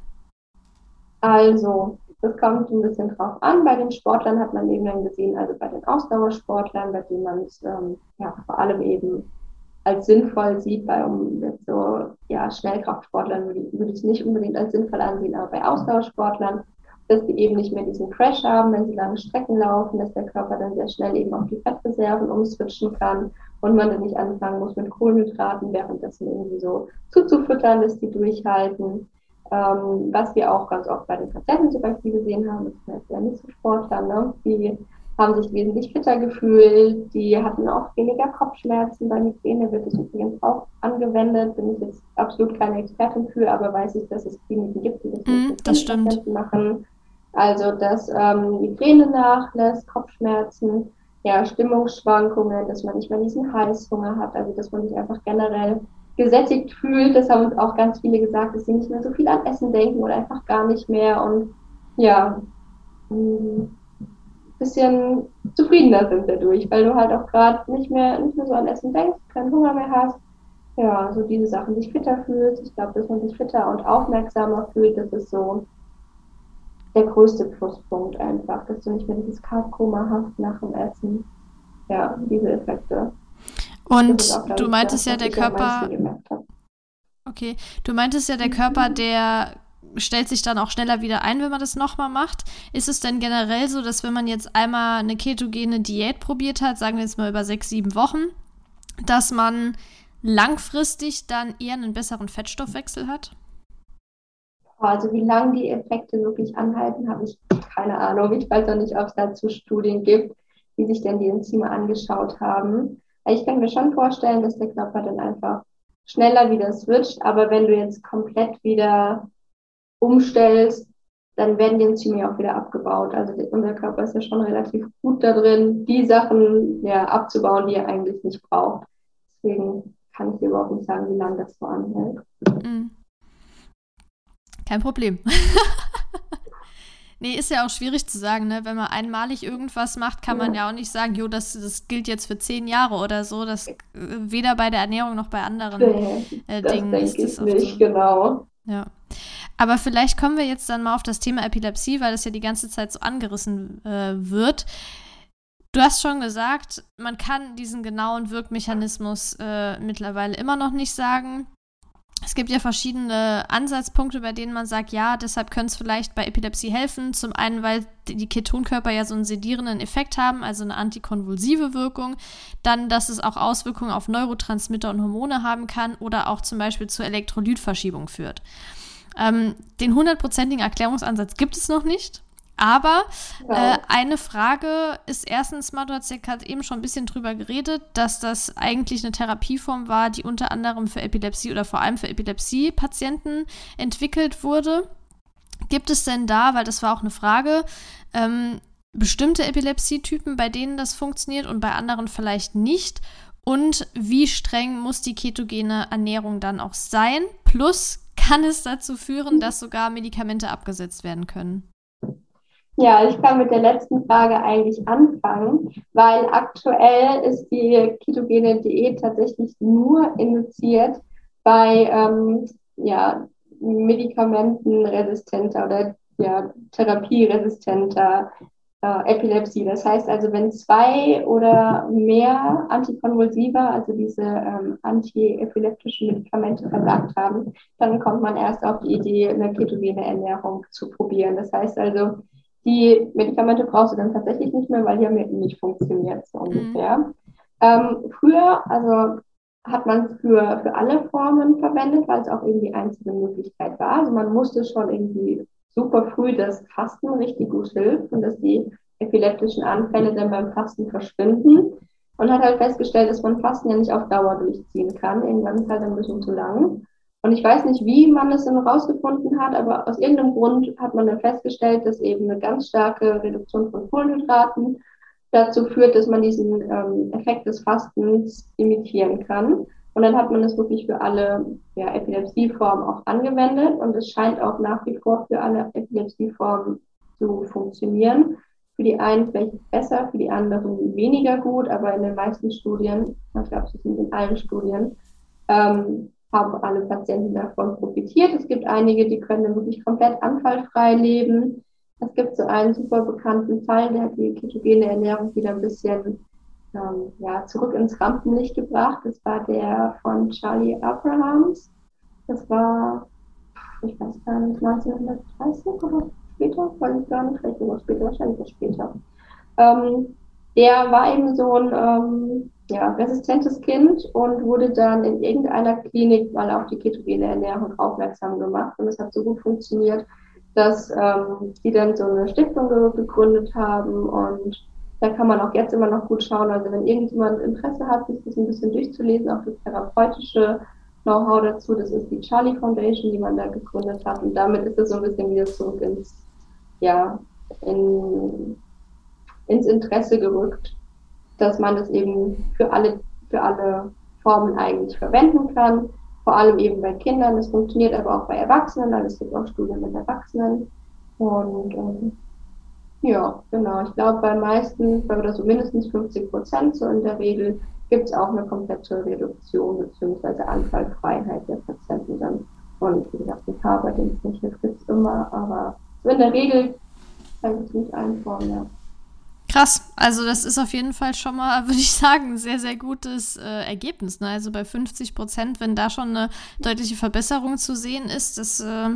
Also, das kommt ein bisschen drauf an. Bei den Sportlern hat man eben dann gesehen, also bei den Ausdauersportlern, bei denen man es ähm, ja, vor allem eben als sinnvoll sieht, bei um so ja, Schnellkraftsportlern würde ich, würde ich es nicht unbedingt als sinnvoll ansehen, aber bei Ausdauersportlern, dass die eben nicht mehr diesen Crash haben, wenn sie lange Strecken laufen, dass der Körper dann sehr schnell eben auf die Fettreserven umswitchen kann und man dann nicht anfangen muss mit Kohlenhydraten, währenddessen irgendwie so zuzufüttern, dass die durchhalten. Ähm, was wir auch ganz oft bei den Patienten zum Beispiel gesehen haben, das sind ja nicht so Sportler, ne? die haben sich wesentlich fitter gefühlt, die hatten auch weniger Kopfschmerzen. Bei Migräne wird es übrigens auch angewendet. Bin ich jetzt absolut keine Expertin für, aber weiß ich, dass es Kliniken gibt, die das, mm, das stimmt. machen. Also, dass ähm, Migräne nachlässt, Kopfschmerzen, ja, Stimmungsschwankungen, dass man nicht mehr diesen Heißhunger hat, also dass man sich einfach generell gesättigt fühlt. Das haben uns auch ganz viele gesagt, dass sie nicht mehr so viel an Essen denken oder einfach gar nicht mehr. Und ja, ein bisschen zufriedener sind dadurch, weil du halt auch gerade nicht mehr, nicht mehr so an Essen denkst, keinen Hunger mehr hast. Ja, so diese Sachen, sich fitter fühlst. Ich glaube, dass man sich fitter und aufmerksamer fühlt, das ist so der größte Pluspunkt einfach, dass du nicht mehr dieses Carb-Koma hast nach dem Essen. Ja, diese Effekte. Und du meintest ja, der Körper. Okay, du meintest ja, der Körper, der stellt sich dann auch schneller wieder ein, wenn man das nochmal macht. Ist es denn generell so, dass wenn man jetzt einmal eine ketogene Diät probiert hat, sagen wir jetzt mal über sechs, sieben Wochen, dass man langfristig dann eher einen besseren Fettstoffwechsel hat? Also wie lange die Effekte wirklich anhalten, habe ich keine Ahnung. Ich weiß auch nicht, ob es dazu Studien gibt, die sich denn die Enzyme angeschaut haben. Ich kann mir schon vorstellen, dass der Körper dann einfach schneller wieder switcht, aber wenn du jetzt komplett wieder umstellst, dann werden die Enzyme ja auch wieder abgebaut. Also unser Körper ist ja schon relativ gut da drin, die Sachen ja, abzubauen, die er eigentlich nicht braucht. Deswegen kann ich dir überhaupt nicht sagen, wie lange das so anhält. Mhm. Kein Problem. <laughs> Nee, ist ja auch schwierig zu sagen, ne? Wenn man einmalig irgendwas macht, kann man ja auch nicht sagen, jo, das, das gilt jetzt für zehn Jahre oder so. Das äh, weder bei der Ernährung noch bei anderen äh, Dingen ist das nicht, so. genau. Ja. Aber vielleicht kommen wir jetzt dann mal auf das Thema Epilepsie, weil das ja die ganze Zeit so angerissen äh, wird. Du hast schon gesagt, man kann diesen genauen Wirkmechanismus äh, mittlerweile immer noch nicht sagen. Es gibt ja verschiedene Ansatzpunkte, bei denen man sagt, ja, deshalb könnte es vielleicht bei Epilepsie helfen. Zum einen, weil die Ketonkörper ja so einen sedierenden Effekt haben, also eine antikonvulsive Wirkung. Dann, dass es auch Auswirkungen auf Neurotransmitter und Hormone haben kann oder auch zum Beispiel zur Elektrolytverschiebung führt. Ähm, den hundertprozentigen Erklärungsansatz gibt es noch nicht. Aber ja. äh, eine Frage ist erstens mal, du hast ja gerade eben schon ein bisschen drüber geredet, dass das eigentlich eine Therapieform war, die unter anderem für Epilepsie oder vor allem für Epilepsie-Patienten entwickelt wurde. Gibt es denn da, weil das war auch eine Frage, ähm, bestimmte Epilepsietypen, bei denen das funktioniert und bei anderen vielleicht nicht? Und wie streng muss die ketogene Ernährung dann auch sein? Plus kann es dazu führen, dass sogar Medikamente abgesetzt werden können? Ja, ich kann mit der letzten Frage eigentlich anfangen, weil aktuell ist die ketogene Diät tatsächlich nur induziert bei ähm, ja, medikamentenresistenter oder ja, therapieresistenter äh, Epilepsie. Das heißt also, wenn zwei oder mehr Antikonvulsiva, also diese ähm, antiepileptischen Medikamente versagt haben, dann kommt man erst auf die Idee, eine ketogene Ernährung zu probieren. Das heißt also, die Medikamente brauchst du dann tatsächlich nicht mehr, weil die haben ja nicht funktioniert, so mhm. ungefähr. Ähm, früher, also hat man es für, für alle Formen verwendet, weil es auch irgendwie die einzige Möglichkeit war. Also man musste schon irgendwie super früh das Fasten richtig gut hilft und dass die epileptischen Anfälle dann beim Fasten verschwinden. Und hat halt festgestellt, dass man Fasten ja nicht auf Dauer durchziehen kann. Irgendwann ist halt ein bisschen zu lang. Und ich weiß nicht, wie man es dann rausgefunden hat, aber aus irgendeinem Grund hat man dann festgestellt, dass eben eine ganz starke Reduktion von Kohlenhydraten dazu führt, dass man diesen ähm, Effekt des Fastens imitieren kann. Und dann hat man es wirklich für alle ja, Epilepsieformen auch angewendet und es scheint auch nach wie vor für alle Epilepsieformen zu funktionieren. Für die einen vielleicht besser, für die anderen weniger gut, aber in den meisten Studien, ich glaube, es sind in allen Studien, ähm, haben alle Patienten davon profitiert. Es gibt einige, die können wirklich komplett anfallfrei leben. Es gibt so einen super bekannten Fall, der hat die ketogene Ernährung wieder ein bisschen ähm, ja, zurück ins Rampenlicht gebracht. Das war der von Charlie Abrahams. Das war, ich weiß gar nicht, 1930 oder später, weiß ich gar nicht, vielleicht sogar später, wahrscheinlich später. Ähm, der war eben so ein ähm, ja, resistentes Kind und wurde dann in irgendeiner Klinik mal auf die ketogene Ernährung aufmerksam gemacht. Und es hat so gut funktioniert, dass ähm, die dann so eine Stiftung gegründet haben und da kann man auch jetzt immer noch gut schauen. Also wenn irgendjemand Interesse hat, sich das ein bisschen durchzulesen, auch das therapeutische Know-how dazu, das ist die Charlie Foundation, die man da gegründet hat. Und damit ist es so ein bisschen wieder zurück ins, ja, in, ins Interesse gerückt, dass man das eben für alle, für alle Formen eigentlich verwenden kann. Vor allem eben bei Kindern. Das funktioniert aber auch bei Erwachsenen, also es gibt auch Studien mit Erwachsenen. Und ähm, ja, genau. Ich glaube, bei meisten, oder so mindestens 50 Prozent so in der Regel, gibt es auch eine komplette Reduktion bzw. Anfallfreiheit der Patienten dann. Und wie gesagt, ein paar, bei denen es nicht hilft, gibt es immer, aber so in der Regel kann ich es nicht einformen, ja. Krass, also das ist auf jeden Fall schon mal, <laughs> würde ich sagen, ein sehr, sehr gutes äh, Ergebnis. Ne? Also bei 50 Prozent, wenn da schon eine deutliche Verbesserung zu sehen ist, das äh,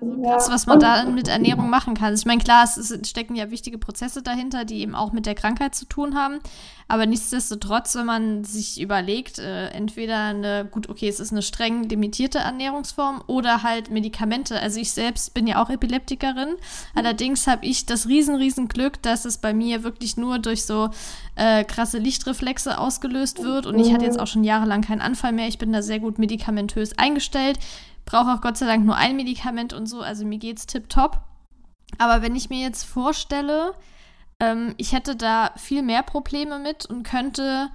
also krass, was man da mit Ernährung machen kann. Ich meine, klar, es, stecken ja wichtige Prozesse dahinter, die eben auch mit der Krankheit zu tun haben. Aber nichtsdestotrotz, wenn man sich überlegt, äh, entweder eine, gut, okay, es ist eine streng limitierte Ernährungsform oder halt Medikamente. Also ich selbst bin ja auch Epileptikerin. Allerdings habe ich das riesen, riesen Glück, dass es bei mir wirklich nur durch so äh, krasse Lichtreflexe ausgelöst wird. Und ich hatte jetzt auch schon jahrelang keinen Anfall mehr. Ich bin da sehr gut medikamentös eingestellt brauche auch Gott sei Dank nur ein Medikament und so, also mir geht's tipptopp. Aber wenn ich mir jetzt vorstelle, ähm, ich hätte da viel mehr Probleme mit und könnte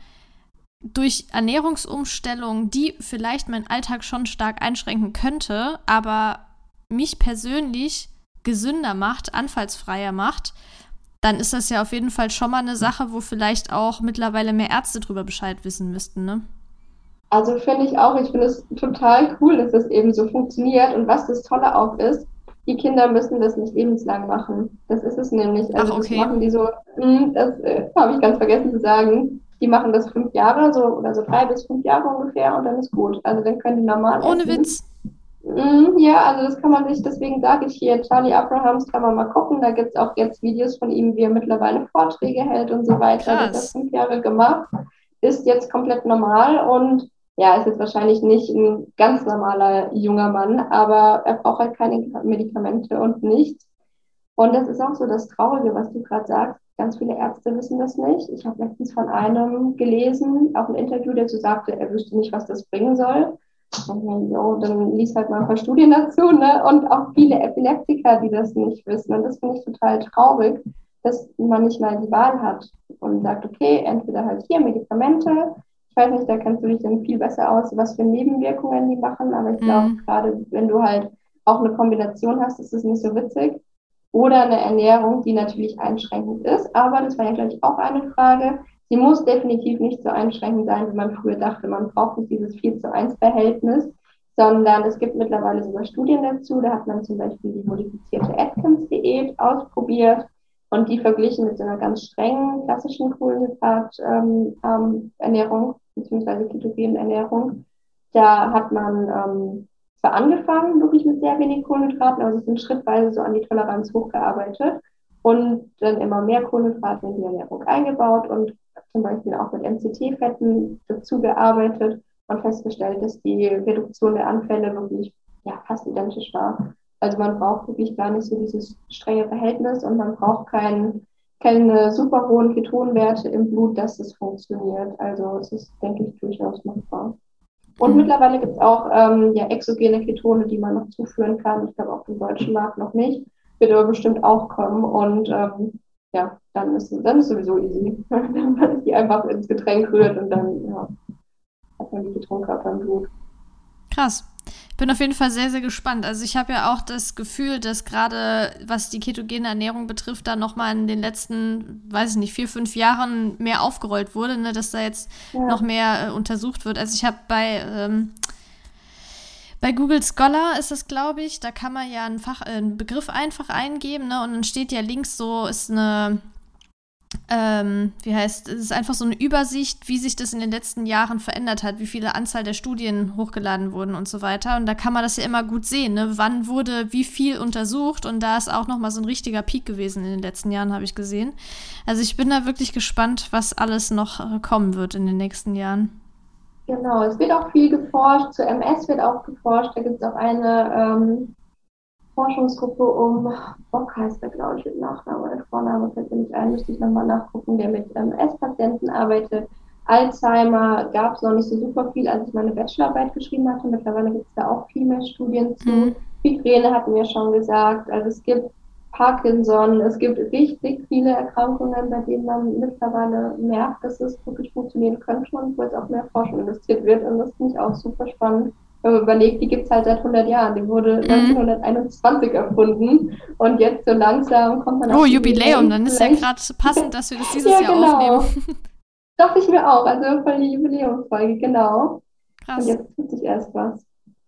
durch Ernährungsumstellung, die vielleicht meinen Alltag schon stark einschränken könnte, aber mich persönlich gesünder macht, anfallsfreier macht, dann ist das ja auf jeden Fall schon mal eine Sache, wo vielleicht auch mittlerweile mehr Ärzte drüber Bescheid wissen müssten, ne? Also finde ich auch, ich finde es total cool, dass das eben so funktioniert. Und was das Tolle auch ist, die Kinder müssen das nicht lebenslang machen. Das ist es nämlich. Also Ach, okay. das machen die so, hm, das äh, habe ich ganz vergessen zu sagen. Die machen das fünf Jahre so oder so drei bis fünf Jahre ungefähr und dann ist gut. Also dann können die normal. Ohne essen. Witz. Mm, ja, also das kann man sich, deswegen sage ich hier, Charlie Abrahams kann man mal gucken. Da gibt es auch jetzt Videos von ihm, wie er mittlerweile Vorträge hält und so weiter. Krass. Das fünf Jahre gemacht. Ist jetzt komplett normal und ja, ist jetzt wahrscheinlich nicht ein ganz normaler junger Mann, aber er braucht halt keine Medikamente und nichts. Und das ist auch so das Traurige, was du gerade sagst. Ganz viele Ärzte wissen das nicht. Ich habe letztens von einem gelesen, auch ein Interview, der so sagte, er wüsste nicht, was das bringen soll. Und dann liest halt mal ein paar Studien dazu, ne? Und auch viele Epileptiker, die das nicht wissen. Und das finde ich total traurig, dass man nicht mal die Wahl hat und sagt, okay, entweder halt hier Medikamente, ich weiß nicht, da kennst du dich dann viel besser aus, was für Nebenwirkungen die machen, aber ich glaube, mhm. gerade wenn du halt auch eine Kombination hast, ist es nicht so witzig. Oder eine Ernährung, die natürlich einschränkend ist, aber das war ja gleich auch eine Frage. Sie muss definitiv nicht so einschränkend sein, wie man früher dachte. Man braucht nicht dieses 4 zu 1 Verhältnis, sondern es gibt mittlerweile sogar Studien dazu. Da hat man zum Beispiel die modifizierte Atkins-Diät ausprobiert und die verglichen mit so einer ganz strengen klassischen Kohlenhydrat-Ernährung. Ähm, beziehungsweise ketogenen Ernährung. Da hat man ähm, zwar angefangen, wirklich mit sehr wenig Kohlenhydraten, aber sie sind schrittweise so an die Toleranz hochgearbeitet und dann immer mehr Kohlenhydrate in die Ernährung eingebaut und zum Beispiel auch mit MCT-Fetten dazu gearbeitet und festgestellt, dass die Reduktion der Anfälle wirklich ja, fast identisch war. Also man braucht wirklich gar nicht so dieses strenge Verhältnis und man braucht keinen keine super hohen Ketonwerte im Blut, dass es funktioniert. Also es ist, denke ich, durchaus machbar. Und mhm. mittlerweile gibt es auch ähm, ja, exogene Ketone, die man noch zuführen kann. Ich glaube auf dem deutschen Markt noch nicht. Wird aber bestimmt auch kommen. Und ähm, ja, dann ist, dann ist sowieso easy. <laughs> Wenn man die einfach ins Getränk rührt und dann ja, hat man die Ketonkörper im Blut. Krass. Ich bin auf jeden Fall sehr, sehr gespannt. Also ich habe ja auch das Gefühl, dass gerade was die ketogene Ernährung betrifft, da nochmal in den letzten, weiß ich nicht, vier, fünf Jahren mehr aufgerollt wurde, ne? dass da jetzt ja. noch mehr äh, untersucht wird. Also ich habe bei, ähm, bei Google Scholar ist das, glaube ich, da kann man ja einen, Fach, äh, einen Begriff einfach eingeben ne? und dann steht ja links so, ist eine ähm, wie heißt, es ist einfach so eine Übersicht, wie sich das in den letzten Jahren verändert hat, wie viele Anzahl der Studien hochgeladen wurden und so weiter. Und da kann man das ja immer gut sehen, ne? wann wurde wie viel untersucht. Und da ist auch nochmal so ein richtiger Peak gewesen in den letzten Jahren, habe ich gesehen. Also ich bin da wirklich gespannt, was alles noch äh, kommen wird in den nächsten Jahren. Genau, es wird auch viel geforscht. Zu MS wird auch geforscht. Da gibt es auch eine ähm, Forschungsgruppe um, Bock heißt der, glaube ich, mit Nachname oder Vorname, fällt mir nicht ein, müsste ich nochmal nachgucken, der mit MS-Patienten arbeitet. Alzheimer gab es noch nicht so super viel, als ich meine Bachelorarbeit geschrieben hatte. Mittlerweile gibt es da auch viel mehr Studien zu. Mhm. Migräne hatten wir schon gesagt. Also es gibt Parkinson, es gibt richtig viele Erkrankungen, bei denen man mittlerweile merkt, dass es wirklich funktionieren könnte und wo jetzt auch mehr Forschung investiert wird. Und das finde ich auch super spannend wenn man überlegt, die gibt es halt seit 100 Jahren. Die wurde mhm. 1921 erfunden und jetzt so langsam kommt man Oh, Jubiläum, dann ist ja gerade passend, dass wir das dieses <laughs> ja, Jahr genau. aufnehmen. <laughs> Dachte ich mir auch, also voll die Jubiläumsfolge, genau. Krass. Und jetzt tut sich erst was.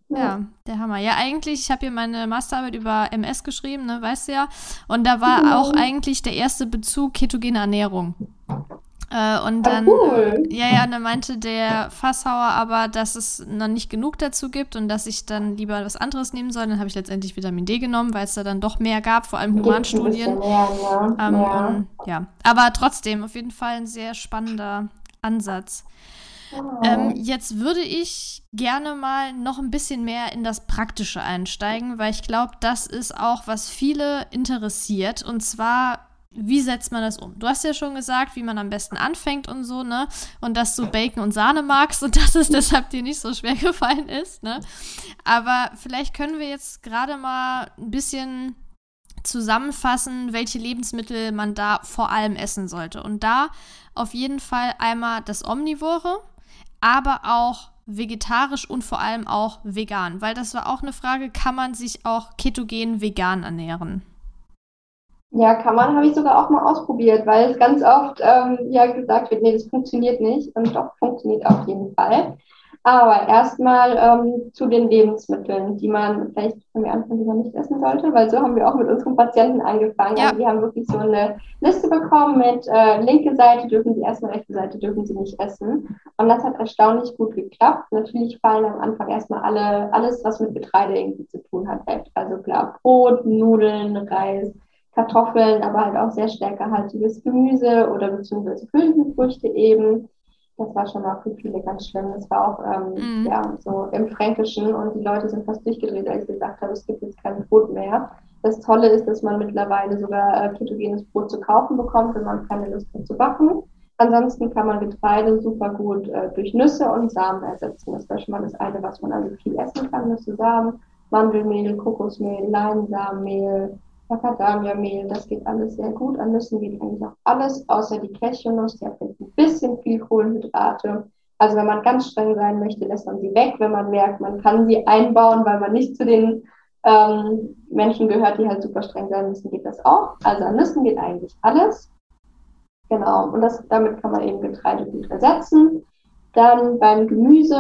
Ja. ja, der Hammer. Ja, eigentlich, ich habe hier meine Masterarbeit über MS geschrieben, ne, weißt du ja. Und da war mhm. auch eigentlich der erste Bezug ketogene Ernährung. Äh, und ah, dann, cool. ja, ja, dann meinte der Fasshauer aber, dass es noch nicht genug dazu gibt und dass ich dann lieber was anderes nehmen soll. Dann habe ich letztendlich Vitamin D genommen, weil es da dann doch mehr gab, vor allem Humanstudien. Mehr, ne? ähm, ja. Und, ja, aber trotzdem auf jeden Fall ein sehr spannender Ansatz. Oh. Ähm, jetzt würde ich gerne mal noch ein bisschen mehr in das Praktische einsteigen, weil ich glaube, das ist auch, was viele interessiert. Und zwar, wie setzt man das um? Du hast ja schon gesagt, wie man am besten anfängt und so, ne? Und dass du Bacon und Sahne magst und <laughs> dass es deshalb dir nicht so schwer gefallen ist, ne? Aber vielleicht können wir jetzt gerade mal ein bisschen zusammenfassen, welche Lebensmittel man da vor allem essen sollte. Und da auf jeden Fall einmal das Omnivore, aber auch vegetarisch und vor allem auch vegan, weil das war auch eine Frage, kann man sich auch ketogen vegan ernähren? Ja, kann man, habe ich sogar auch mal ausprobiert, weil es ganz oft ähm, ja gesagt wird, nee, das funktioniert nicht und doch funktioniert auf jeden Fall. Aber erstmal ähm, zu den Lebensmitteln, die man vielleicht können wir anfangen, die man nicht essen sollte, weil so haben wir auch mit unseren Patienten angefangen. Ja. Also die haben wirklich so eine Liste bekommen mit äh, linke Seite dürfen sie essen, rechte Seite dürfen sie nicht essen. Und das hat erstaunlich gut geklappt. Natürlich fallen am Anfang erstmal alle, alles, was mit Getreide irgendwie zu tun hat, weg. Also klar, Brot, Nudeln, Reis, Kartoffeln, aber halt auch sehr stärkehaltiges Gemüse oder beziehungsweise Hülsenfrüchte eben. Das war schon auch für viele ganz schlimm. Das war auch ähm, mhm. ja, so im Fränkischen und die Leute sind fast durchgedreht, als ich gesagt habe, es gibt jetzt kein Brot mehr. Das Tolle ist, dass man mittlerweile sogar äh, ketogenes Brot zu kaufen bekommt, wenn man keine Lust hat zu backen. Ansonsten kann man Getreide super gut äh, durch Nüsse und Samen ersetzen. Das wäre schon mal das eine, was man also viel essen kann. Nüsse, Samen, Mandelmehl, Kokosmehl, Leinsamenmehl, Macadamia-Mehl, das geht alles sehr gut. An Nüssen geht eigentlich auch alles, außer die Cashewnuss, die hat ein bisschen viel Kohlenhydrate. Also wenn man ganz streng sein möchte, lässt man sie weg. Wenn man merkt, man kann sie einbauen, weil man nicht zu den ähm, Menschen gehört, die halt super streng sein müssen, geht das auch. Also an Nüssen geht eigentlich alles. Genau, und das, damit kann man eben Getreide gut ersetzen. Dann beim Gemüse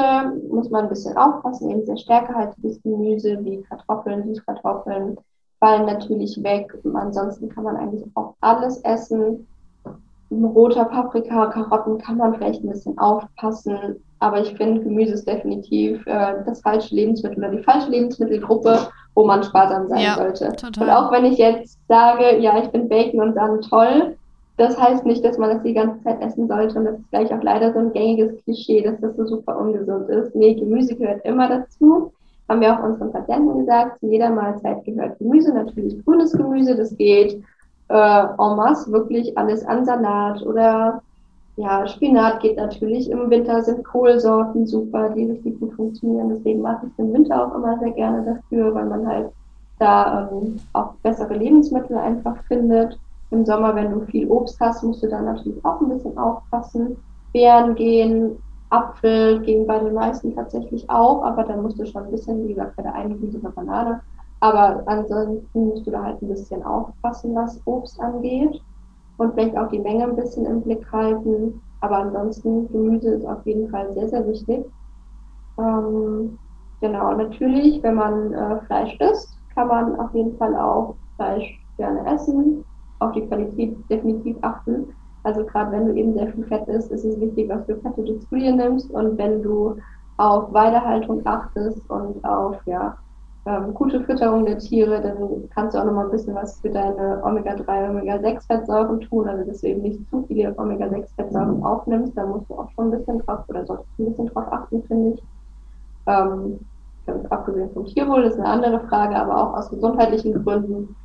muss man ein bisschen aufpassen, eben sehr stärkehaltiges Gemüse wie Kartoffeln, Süßkartoffeln, fallen natürlich weg. Ansonsten kann man eigentlich auch alles essen. Roter Paprika, Karotten kann man vielleicht ein bisschen aufpassen. Aber ich finde, Gemüse ist definitiv äh, das falsche Lebensmittel oder die falsche Lebensmittelgruppe, wo man sparsam sein ja, sollte. Total. Und auch wenn ich jetzt sage, ja, ich finde Bacon und Sahne toll, das heißt nicht, dass man das die ganze Zeit essen sollte. Und das ist gleich auch leider so ein gängiges Klischee, dass das so super ungesund ist. Nee, Gemüse gehört immer dazu haben wir auch unseren Patienten gesagt, zu jeder Mahlzeit gehört Gemüse, natürlich grünes Gemüse, das geht äh, en masse, wirklich alles an Salat oder ja, Spinat geht natürlich. Im Winter sind Kohlsorten super, die richtig gut funktionieren. Deswegen mache ich den Winter auch immer sehr gerne dafür, weil man halt da ähm, auch bessere Lebensmittel einfach findet. Im Sommer, wenn du viel Obst hast, musst du da natürlich auch ein bisschen aufpassen. Beeren gehen, Apfel gehen bei den meisten tatsächlich auch, aber da musst du schon ein bisschen, wie gesagt, bei der einen Gemüse eine Banane. Aber ansonsten musst du da halt ein bisschen aufpassen, was Obst angeht. Und vielleicht auch die Menge ein bisschen im Blick halten. Aber ansonsten, Gemüse ist auf jeden Fall sehr, sehr wichtig. Ähm, genau, natürlich, wenn man äh, Fleisch isst, kann man auf jeden Fall auch Fleisch gerne essen, auf die Qualität definitiv achten. Also gerade wenn du eben sehr viel Fett isst, ist es wichtig, was für Fette du zu dir nimmst. Und wenn du auf Weidehaltung achtest und auf ja, ähm, gute Fütterung der Tiere, dann kannst du auch nochmal ein bisschen was für deine Omega-3, Omega-6-Fettsäuren tun. Also dass du eben nicht zu viele Omega-6-Fettsäuren aufnimmst, da musst du auch schon ein bisschen drauf oder solltest ein bisschen drauf achten, finde ich. Ähm, abgesehen vom Tierwohl ist eine andere Frage, aber auch aus gesundheitlichen Gründen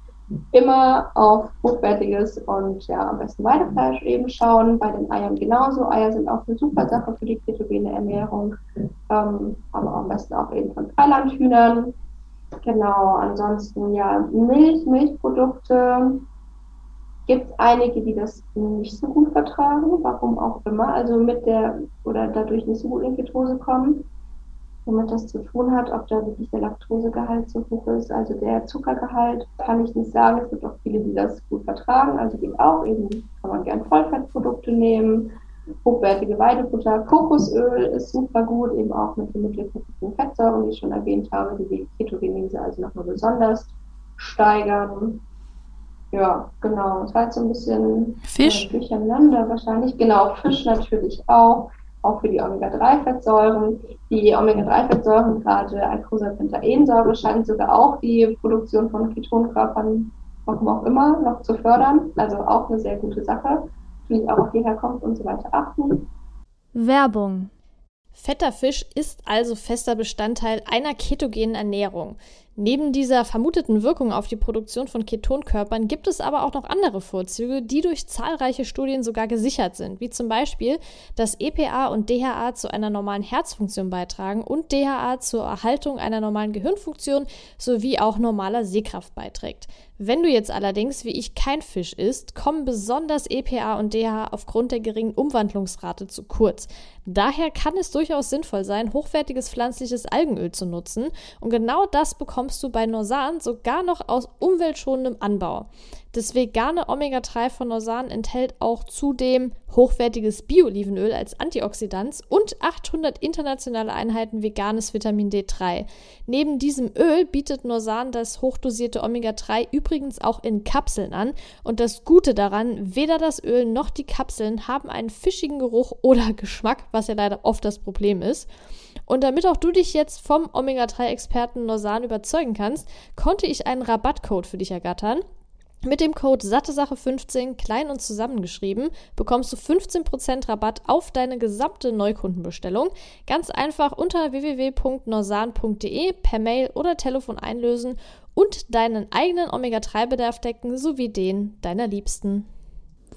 immer auf hochwertiges und ja, am besten Weidefleisch eben schauen. Bei den Eiern genauso. Eier sind auch eine super Sache für die ketogene Ernährung, ähm, aber am besten auch eben von Freilandhühnern. Genau, ansonsten ja, Milch, Milchprodukte. Gibt es einige, die das nicht so gut vertragen, warum auch immer, also mit der oder dadurch nicht so gut in Ketose kommen womit das zu tun hat, ob da wirklich der Laktosegehalt so hoch ist. Also der Zuckergehalt kann ich nicht sagen. Es gibt auch viele, die das gut vertragen. Also geht auch eben, kann man gern Vollfettprodukte nehmen, hochwertige Weidefutter. Kokosöl ist super gut, eben auch mit den mittelfettigen Fettsäuren, die ich schon erwähnt habe, die die Ketogenese also nochmal besonders steigern. Ja, genau. Es war jetzt so ein bisschen Fisch. Äh, durcheinander wahrscheinlich. Genau, Fisch natürlich auch auch für die Omega-3-Fettsäuren. Die Omega-3-Fettsäuren, gerade Eicosapentaensäure, scheint sogar auch die Produktion von Ketonkörpern, warum auch immer, noch zu fördern. Also auch eine sehr gute Sache. Natürlich auch auf die Herkunft und so weiter achten. Werbung. Fetter Fisch ist also fester Bestandteil einer ketogenen Ernährung. Neben dieser vermuteten Wirkung auf die Produktion von Ketonkörpern gibt es aber auch noch andere Vorzüge, die durch zahlreiche Studien sogar gesichert sind, wie zum Beispiel, dass EPA und DHA zu einer normalen Herzfunktion beitragen und DHA zur Erhaltung einer normalen Gehirnfunktion sowie auch normaler Sehkraft beiträgt. Wenn du jetzt allerdings, wie ich, kein Fisch isst, kommen besonders EPA und DHA aufgrund der geringen Umwandlungsrate zu kurz. Daher kann es durchaus sinnvoll sein, hochwertiges pflanzliches Algenöl zu nutzen und genau das bekommst du bei Norsan sogar noch aus umweltschonendem Anbau. Das vegane Omega-3 von Norsan enthält auch zudem hochwertiges Bio-Olivenöl als Antioxidant und 800 internationale Einheiten veganes Vitamin D3. Neben diesem Öl bietet Norsan das hochdosierte Omega-3 übrigens auch in Kapseln an. Und das Gute daran, weder das Öl noch die Kapseln haben einen fischigen Geruch oder Geschmack, was ja leider oft das Problem ist. Und damit auch du dich jetzt vom Omega-3-Experten Norsan überzeugen kannst, konnte ich einen Rabattcode für dich ergattern. Mit dem Code SatteSache15 klein und zusammengeschrieben bekommst du 15% Rabatt auf deine gesamte Neukundenbestellung. Ganz einfach unter www.norsan.de per Mail oder Telefon einlösen und deinen eigenen Omega-3-Bedarf decken sowie den deiner Liebsten.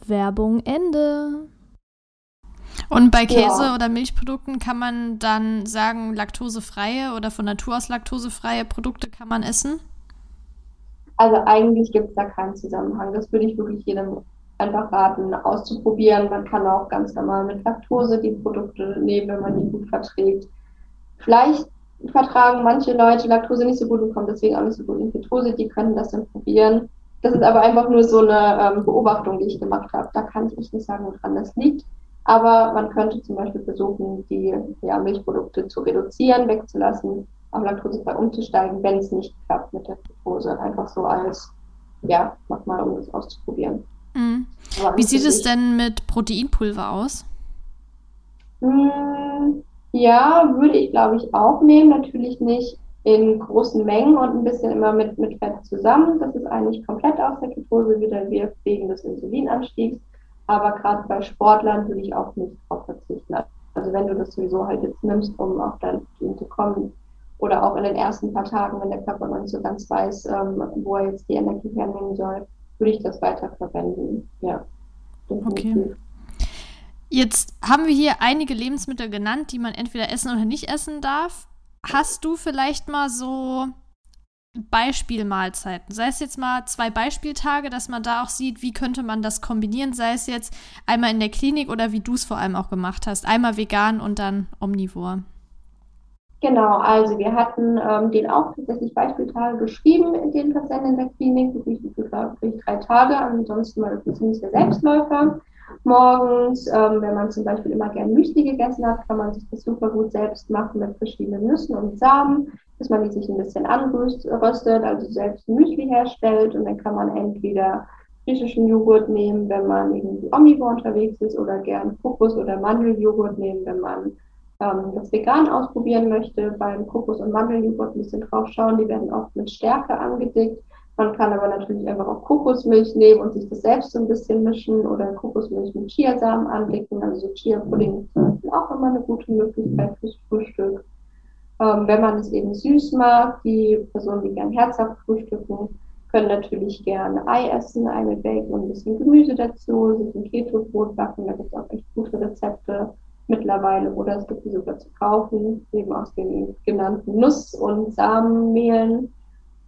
Werbung Ende. Und bei Käse ja. oder Milchprodukten kann man dann sagen, laktosefreie oder von Natur aus laktosefreie Produkte kann man essen? Also eigentlich gibt es da keinen Zusammenhang. Das würde ich wirklich jedem einfach raten, auszuprobieren. Man kann auch ganz normal mit Laktose die Produkte nehmen, wenn man die gut verträgt. Vielleicht vertragen manche Leute Laktose nicht so gut und kommen deswegen auch nicht so gut in Ketose. Die können das dann probieren. Das ist aber einfach nur so eine ähm, Beobachtung, die ich gemacht habe. Da kann ich echt nicht sagen, woran das liegt. Aber man könnte zum Beispiel versuchen, die ja, Milchprodukte zu reduzieren, wegzulassen auf laktosefrei umzusteigen, wenn es nicht klappt mit der Ketose. Einfach so als, ja, mach mal, um das auszuprobieren. Mhm. Wie sieht es denn mit Proteinpulver aus? Mm, ja, würde ich, glaube ich, auch nehmen. Natürlich nicht in großen Mengen und ein bisschen immer mit, mit Fett zusammen. Das ist eigentlich komplett aus der Ketose wieder wirft wegen des Insulinanstiegs. Aber gerade bei Sportlern würde ich auch nicht darauf verzichten. Also wenn du das sowieso halt jetzt nimmst, um auf dein Protein zu kommen, oder auch in den ersten paar Tagen, wenn der Körper noch nicht so ganz weiß, ähm, wo er jetzt die Energie hernehmen soll, würde ich das weiter verwenden. Ja. Okay. Jetzt haben wir hier einige Lebensmittel genannt, die man entweder essen oder nicht essen darf. Hast du vielleicht mal so Beispielmahlzeiten? Sei es jetzt mal zwei Beispieltage, dass man da auch sieht, wie könnte man das kombinieren, sei es jetzt einmal in der Klinik oder wie du es vor allem auch gemacht hast. Einmal vegan und dann omnivor. Genau, also wir hatten ähm, den auch tatsächlich Beispieltage geschrieben in den Patienten in der Klinik, wirklich, wirklich drei Tage, ansonsten war das ziemlich der Selbstläufer. Morgens, ähm, wenn man zum Beispiel immer gern Müsli gegessen hat, kann man sich das super gut selbst machen mit verschiedenen Nüssen und Samen, dass man die sich ein bisschen anrüstet, also selbst Müsli herstellt und dann kann man entweder griechischen Joghurt nehmen, wenn man irgendwie omnivor unterwegs ist oder gern Kokos- oder Mandeljoghurt nehmen, wenn man ähm, das vegan ausprobieren möchte. Beim Kokos- und Mandeljoghurt ein bisschen drauf schauen, die werden oft mit Stärke angedickt. Man kann aber natürlich einfach auch Kokosmilch nehmen und sich das selbst so ein bisschen mischen oder Kokosmilch mit Chiasamen andicken. Also so Chia-Pudding ist auch immer eine gute Möglichkeit fürs Frühstück. Ähm, wenn man es eben süß mag, die Personen, die gern herzhaft frühstücken, können natürlich gerne Ei essen, Ei mit Bacon und ein bisschen Gemüse dazu, sich ein Keto-Brot backen, da gibt es auch echt gute Rezepte mittlerweile. Oder es gibt sie sogar zu kaufen, eben aus den genannten Nuss- und Samenmehlen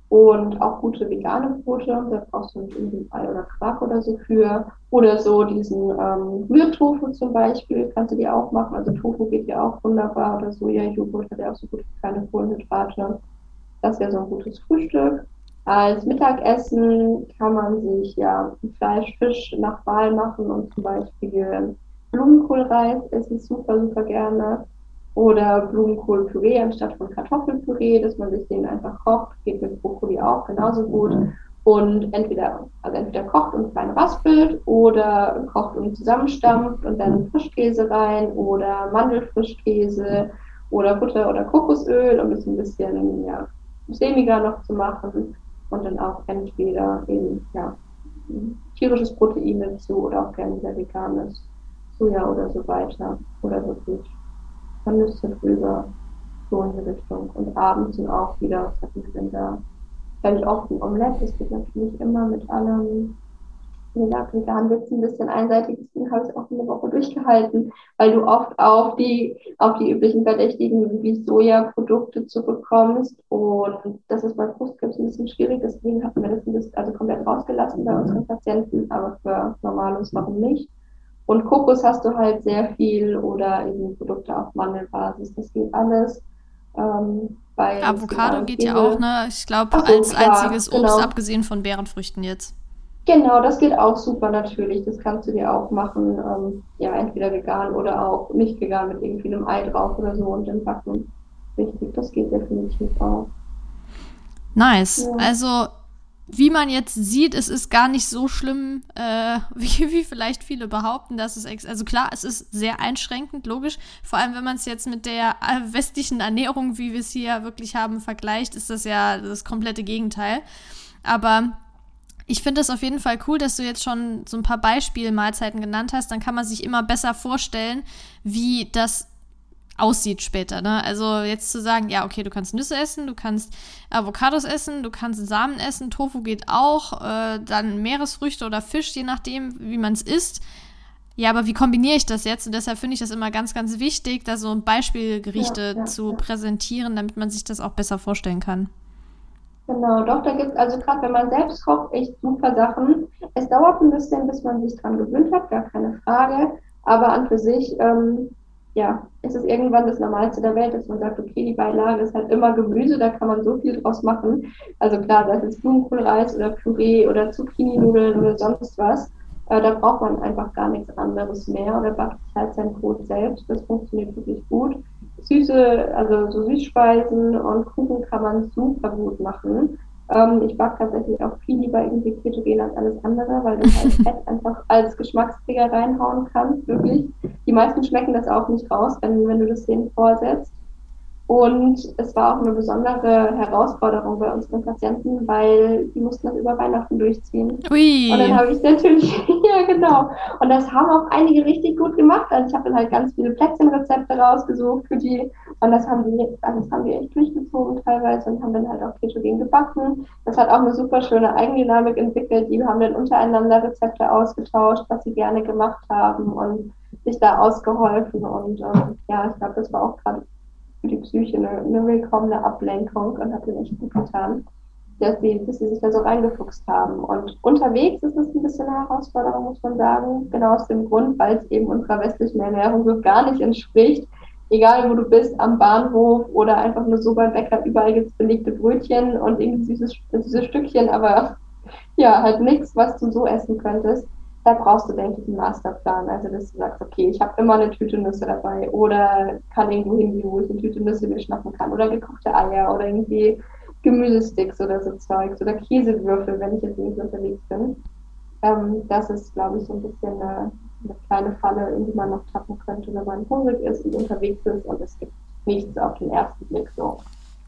und auch gute vegane Brote. Da brauchst du nicht irgendwie Ei oder Quark oder so für. Oder so diesen ähm, Rührtofu zum Beispiel, kannst du dir auch machen. Also Tofu geht ja auch wunderbar. Oder Sojajoghurt hat ja auch so gute kleine Kohlenhydrate. Das wäre so ein gutes Frühstück. Als Mittagessen kann man sich ja Fleisch, Fisch nach Wahl machen und zum Beispiel Blumenkohlreis esse ich super, super gerne. Oder Blumenkohlpüree anstatt von Kartoffelpüree, dass man sich den einfach kocht. Geht mit Brokkoli auch genauso gut. Und entweder, also entweder kocht und fein raspelt oder kocht und zusammenstampft und dann Frischkäse rein oder Mandelfrischkäse oder Butter oder Kokosöl, um es ein bisschen ja, sämiger noch zu machen. Und dann auch entweder eben ja, tierisches Protein dazu oder auch gerne sehr veganes. Soja oder so weiter. Oder wirklich Nüsse drüber, so in die Richtung. Und abends sind auch wieder, was hatten wir denn da? Vielleicht oft ein Omelette, das geht natürlich immer mit allem. Wie gesagt, vegan ein bisschen einseitig, deswegen habe ich es auch eine Woche durchgehalten, weil du oft auf die, auf die üblichen Verdächtigen wie Sojaprodukte zurückkommst. Und das ist bei Brustkrebs ein bisschen schwierig, deswegen hatten wir das also komplett rausgelassen bei unseren Patienten, aber für Normalos warum nicht? Und Kokos hast du halt sehr viel oder eben Produkte auf Mandelbasis. Das geht alles. Ähm, Avocado geht ja auch, ne? Ich glaube, als klar, einziges Obst, genau. abgesehen von Beerenfrüchten jetzt. Genau, das geht auch super natürlich. Das kannst du dir auch machen. Ähm, ja, entweder vegan oder auch nicht vegan mit irgendwie einem Ei drauf oder so und dann backen. Richtig, das geht definitiv auch. Nice. Ja. Also wie man jetzt sieht, es ist gar nicht so schlimm, äh, <laughs> wie, wie vielleicht viele behaupten, dass es also klar, es ist sehr einschränkend, logisch. Vor allem, wenn man es jetzt mit der äh, westlichen Ernährung, wie wir es hier wirklich haben, vergleicht, ist das ja das komplette Gegenteil. Aber ich finde es auf jeden Fall cool, dass du jetzt schon so ein paar Beispielmahlzeiten genannt hast. Dann kann man sich immer besser vorstellen, wie das aussieht später. Ne? Also jetzt zu sagen, ja, okay, du kannst Nüsse essen, du kannst Avocados essen, du kannst Samen essen, Tofu geht auch, äh, dann Meeresfrüchte oder Fisch, je nachdem, wie man es isst. Ja, aber wie kombiniere ich das jetzt? Und deshalb finde ich das immer ganz, ganz wichtig, da so Beispielgerichte ja, ja, zu ja. präsentieren, damit man sich das auch besser vorstellen kann. Genau, doch, da gibt es also gerade, wenn man selbst kocht, echt super Sachen. Es dauert ein bisschen, bis man sich dran gewöhnt hat, gar keine Frage. Aber an für sich ähm, ja, es ist irgendwann das Normalste der Welt, dass man sagt, okay, die Beilage ist halt immer Gemüse, da kann man so viel draus machen. Also klar, das ist Blumenkohlreis oder Püree oder Zucchini-Nudeln oder sonst was. Äh, da braucht man einfach gar nichts anderes mehr oder backt sich halt sein Brot selbst. Das funktioniert wirklich gut. Süße, also so Süßspeisen und Kuchen kann man super gut machen. Ähm, ich mag tatsächlich auch viel lieber irgendwie ketogen als alles andere, weil du <laughs> halt Fett einfach als Geschmacksträger reinhauen kannst, wirklich. Die meisten schmecken das auch nicht raus, wenn, wenn du das denen vorsetzt. Und es war auch eine besondere Herausforderung bei unseren Patienten, weil die mussten das über Weihnachten durchziehen. Ui. Und dann habe ich natürlich, <laughs> ja genau. Und das haben auch einige richtig gut gemacht. Also ich habe dann halt ganz viele Plätzchenrezepte rausgesucht für die. Und das haben die, also das haben die echt durchgezogen teilweise und haben dann halt auch ketogen gebacken. Das hat auch eine super schöne Eigendynamik entwickelt. Die haben dann untereinander Rezepte ausgetauscht, was sie gerne gemacht haben und sich da ausgeholfen. Und ähm, ja, ich glaube, das war auch gerade für die Psyche eine, eine willkommene Ablenkung und hat ihnen echt gut getan, dass sie, dass sie sich da so reingefuchst haben. Und unterwegs ist es ein bisschen eine Herausforderung, muss man sagen, genau aus dem Grund, weil es eben unserer westlichen Ernährung so gar nicht entspricht. Egal wo du bist, am Bahnhof oder einfach nur so beim Bäcker, überall gibt es belegte Brötchen und irgendwie süßes, süße Stückchen, aber <laughs> ja, halt nichts, was du so essen könntest da brauchst du, denke ich, einen Masterplan. Also, dass du sagst, okay, ich habe immer eine Tüte Nüsse dabei oder kann irgendwo hingehen, wo ich eine Tüte Nüsse mir schnappen kann oder gekochte Eier oder irgendwie Gemüsesticks oder so Zeugs oder Käsewürfel, wenn ich jetzt irgendwie unterwegs bin. Ähm, das ist, glaube ich, so ein bisschen eine, eine, kleine Falle, in die man noch tappen könnte, wenn man hungrig ist und unterwegs ist und es gibt nichts auf den ersten Blick so.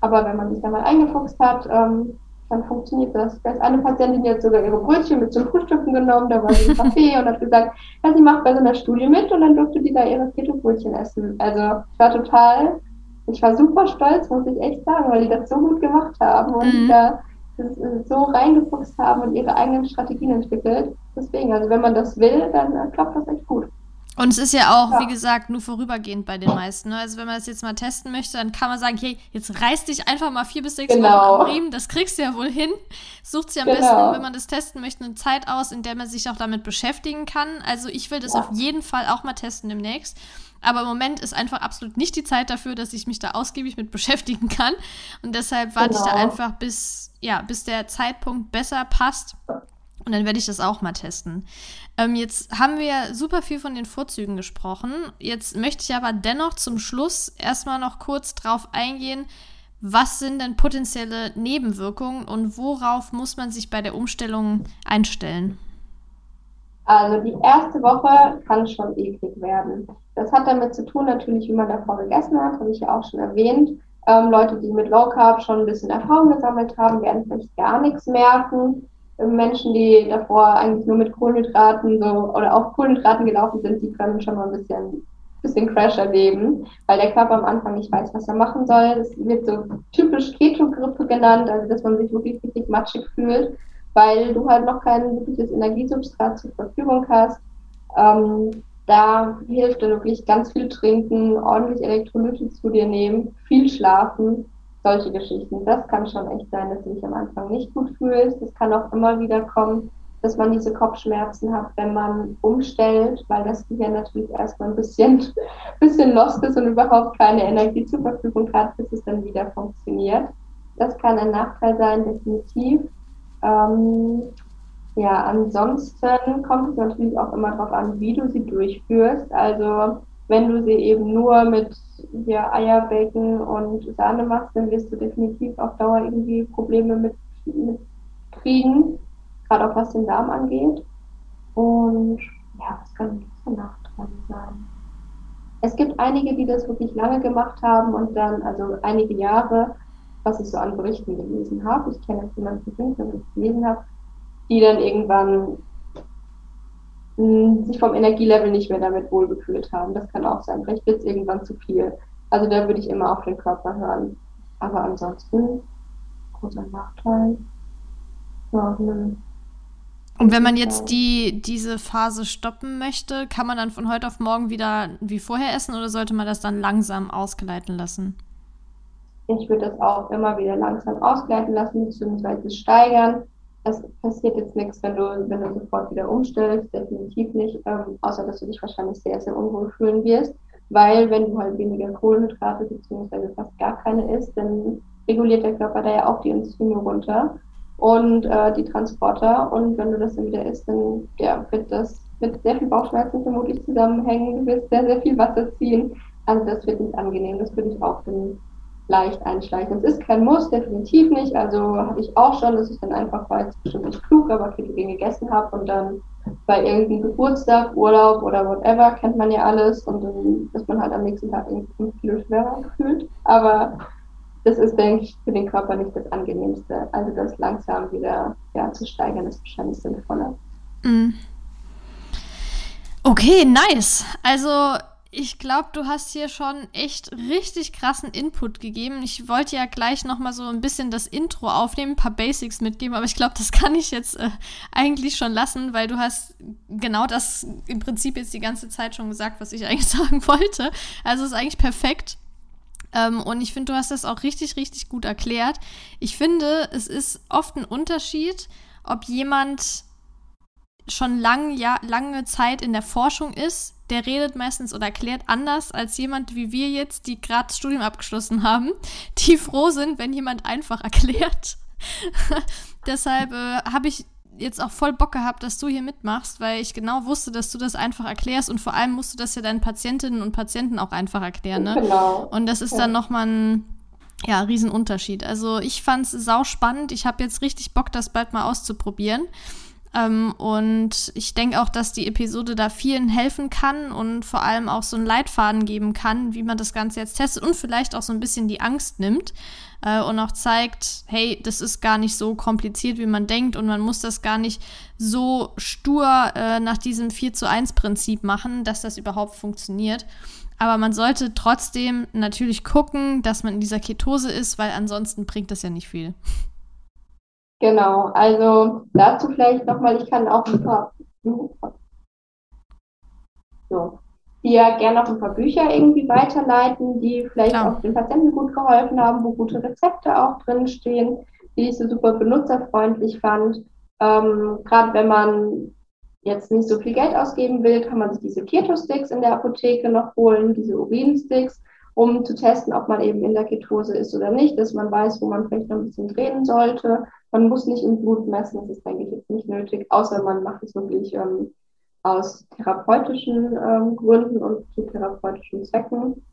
Aber wenn man sich da mal eingefuchst hat, ähm, dann funktioniert das. Da ist eine Patientin jetzt sogar ihre Brötchen mit zum Frühstücken genommen, da war sie im <laughs> Café und hat gesagt, ja, sie macht bei so einer Studie mit und dann durfte die da ihre Keto-Brötchen essen. Also ich war total, ich war super stolz, muss ich echt sagen, weil die das so gut gemacht haben und mhm. da so reingefuchst haben und ihre eigenen Strategien entwickelt. Deswegen, also wenn man das will, dann äh, klappt das echt gut. Und es ist ja auch, ja. wie gesagt, nur vorübergehend bei den meisten. Ne? Also wenn man das jetzt mal testen möchte, dann kann man sagen, hey, jetzt reiß dich einfach mal vier bis sechs genau. Wochen am Riemen, das kriegst du ja wohl hin. Sucht sich am genau. besten, wenn man das testen möchte, eine Zeit aus, in der man sich auch damit beschäftigen kann. Also ich will das ja. auf jeden Fall auch mal testen demnächst. Aber im Moment ist einfach absolut nicht die Zeit dafür, dass ich mich da ausgiebig mit <laughs> beschäftigen kann. Und deshalb warte genau. ich da genau. einfach, bis, ja, bis der Zeitpunkt besser passt. Und dann werde ich das auch mal testen. Ähm, jetzt haben wir super viel von den Vorzügen gesprochen. Jetzt möchte ich aber dennoch zum Schluss erstmal noch kurz drauf eingehen, was sind denn potenzielle Nebenwirkungen und worauf muss man sich bei der Umstellung einstellen? Also die erste Woche kann schon eklig werden. Das hat damit zu tun, natürlich, wie man davor gegessen hat, habe ich ja auch schon erwähnt. Ähm, Leute, die mit Low Carb schon ein bisschen Erfahrung gesammelt haben, werden vielleicht gar nichts merken. Menschen, die davor eigentlich nur mit Kohlenhydraten so oder auf Kohlenhydraten gelaufen sind, die können schon mal ein bisschen, bisschen Crash erleben, weil der Körper am Anfang nicht weiß, was er machen soll. Das wird so typisch Keto-Grippe genannt, also dass man sich wirklich richtig matschig fühlt, weil du halt noch kein wirkliches Energiesubstrat zur Verfügung hast. Ähm, da hilft dann wirklich ganz viel trinken, ordentlich Elektrolyte zu dir nehmen, viel schlafen solche Geschichten. Das kann schon echt sein, dass du dich am Anfang nicht gut fühlst. Es kann auch immer wieder kommen, dass man diese Kopfschmerzen hat, wenn man umstellt, weil das Gehirn natürlich erstmal ein bisschen, <laughs> bisschen lost ist und überhaupt keine Energie zur Verfügung hat, bis es dann wieder funktioniert. Das kann ein Nachteil sein, definitiv. Ähm, ja, ansonsten kommt es natürlich auch immer darauf an, wie du sie durchführst. Also wenn du sie eben nur mit ja, Eierbacon und Sahne machst, dann wirst du definitiv auf Dauer irgendwie Probleme mit, mit kriegen, gerade auch was den Darm angeht. Und ja, was kann so Nachteile sein? Es gibt einige, die das wirklich lange gemacht haben und dann, also einige Jahre, was ich so an Berichten gelesen habe, ich kenne jetzt jemanden der ich gelesen habe, die dann irgendwann sich vom Energielevel nicht mehr damit wohlgefühlt haben. Das kann auch sein. Vielleicht wird es irgendwann zu viel. Also da würde ich immer auf den Körper hören. Aber ansonsten, großer Nachteil. Ja, ne. Und wenn man jetzt die, diese Phase stoppen möchte, kann man dann von heute auf morgen wieder wie vorher essen oder sollte man das dann langsam ausgleiten lassen? Ich würde das auch immer wieder langsam ausgleiten lassen bzw. steigern es passiert jetzt nichts, wenn du, wenn du sofort wieder umstellst, definitiv nicht, ähm, außer dass du dich wahrscheinlich sehr, sehr unwohl fühlen wirst, weil wenn du halt weniger Kohlenhydrate bzw. fast gar keine isst, dann reguliert der Körper da ja auch die Enzyme runter und äh, die Transporter. Und wenn du das dann wieder isst, dann ja, wird das mit sehr viel Bauchschmerzen vermutlich zusammenhängen, du wirst sehr, sehr viel Wasser ziehen, also das wird nicht angenehm, das würde ich auch finden leicht einschleichen. Es ist kein Muss, definitiv nicht. Also habe ich auch schon, dass ich dann einfach, weil es bestimmt nicht klug, aber Ketogen gegessen habe und dann bei irgendeinem Geburtstag, Urlaub oder whatever, kennt man ja alles und dann ist man halt am nächsten Tag irgendwie fünf Kilo schwerer gefühlt. Aber das ist, denke ich, für den Körper nicht das Angenehmste. Also das langsam wieder ja, zu steigern, ist wahrscheinlich sinnvoller. Mm. Okay, nice. Also ich glaube, du hast hier schon echt richtig krassen Input gegeben. Ich wollte ja gleich noch mal so ein bisschen das Intro aufnehmen, ein paar Basics mitgeben, aber ich glaube, das <laughs> kann ich jetzt äh, eigentlich schon lassen, weil du hast genau das im Prinzip jetzt die ganze Zeit schon gesagt, was ich <laughs> eigentlich sagen wollte. Also ist eigentlich perfekt. Ähm, und ich finde, du hast das auch richtig, richtig gut erklärt. Ich finde, es ist oft ein Unterschied, ob jemand schon lang, ja, lange Zeit in der Forschung ist, der redet meistens oder erklärt anders als jemand wie wir jetzt, die gerade das Studium abgeschlossen haben, <laughs> die froh sind, wenn jemand einfach erklärt. <laughs> Deshalb äh, habe ich jetzt auch voll Bock gehabt, dass du hier mitmachst, weil ich genau wusste, dass du das einfach erklärst und vor allem musst du das ja deinen Patientinnen und Patienten auch einfach erklären. Ne? Genau. Und das ist ja. dann nochmal ein ja, Riesenunterschied. Also ich fand es sau spannend. Ich habe jetzt richtig Bock, das bald mal auszuprobieren. Ähm, und ich denke auch, dass die Episode da vielen helfen kann und vor allem auch so einen Leitfaden geben kann, wie man das Ganze jetzt testet und vielleicht auch so ein bisschen die Angst nimmt äh, und auch zeigt, hey, das ist gar nicht so kompliziert, wie man denkt und man muss das gar nicht so stur äh, nach diesem 4 zu 1 Prinzip machen, dass das überhaupt funktioniert. Aber man sollte trotzdem natürlich gucken, dass man in dieser Ketose ist, weil ansonsten bringt das ja nicht viel. Genau, also dazu vielleicht nochmal, ich kann auch ein paar, so, dir gerne noch ein paar Bücher irgendwie weiterleiten, die vielleicht Klar. auch den Patienten gut geholfen haben, wo gute Rezepte auch drinstehen, die ich so super benutzerfreundlich fand. Ähm, Gerade wenn man jetzt nicht so viel Geld ausgeben will, kann man sich diese Keto-Sticks in der Apotheke noch holen, diese Urin-Sticks, um zu testen, ob man eben in der Ketose ist oder nicht, dass man weiß, wo man vielleicht noch ein bisschen drehen sollte. Man muss nicht im Blut messen, das ist, denke ich, jetzt nicht nötig, außer man macht es wirklich ähm, aus therapeutischen ähm, Gründen und zu therapeutischen Zwecken.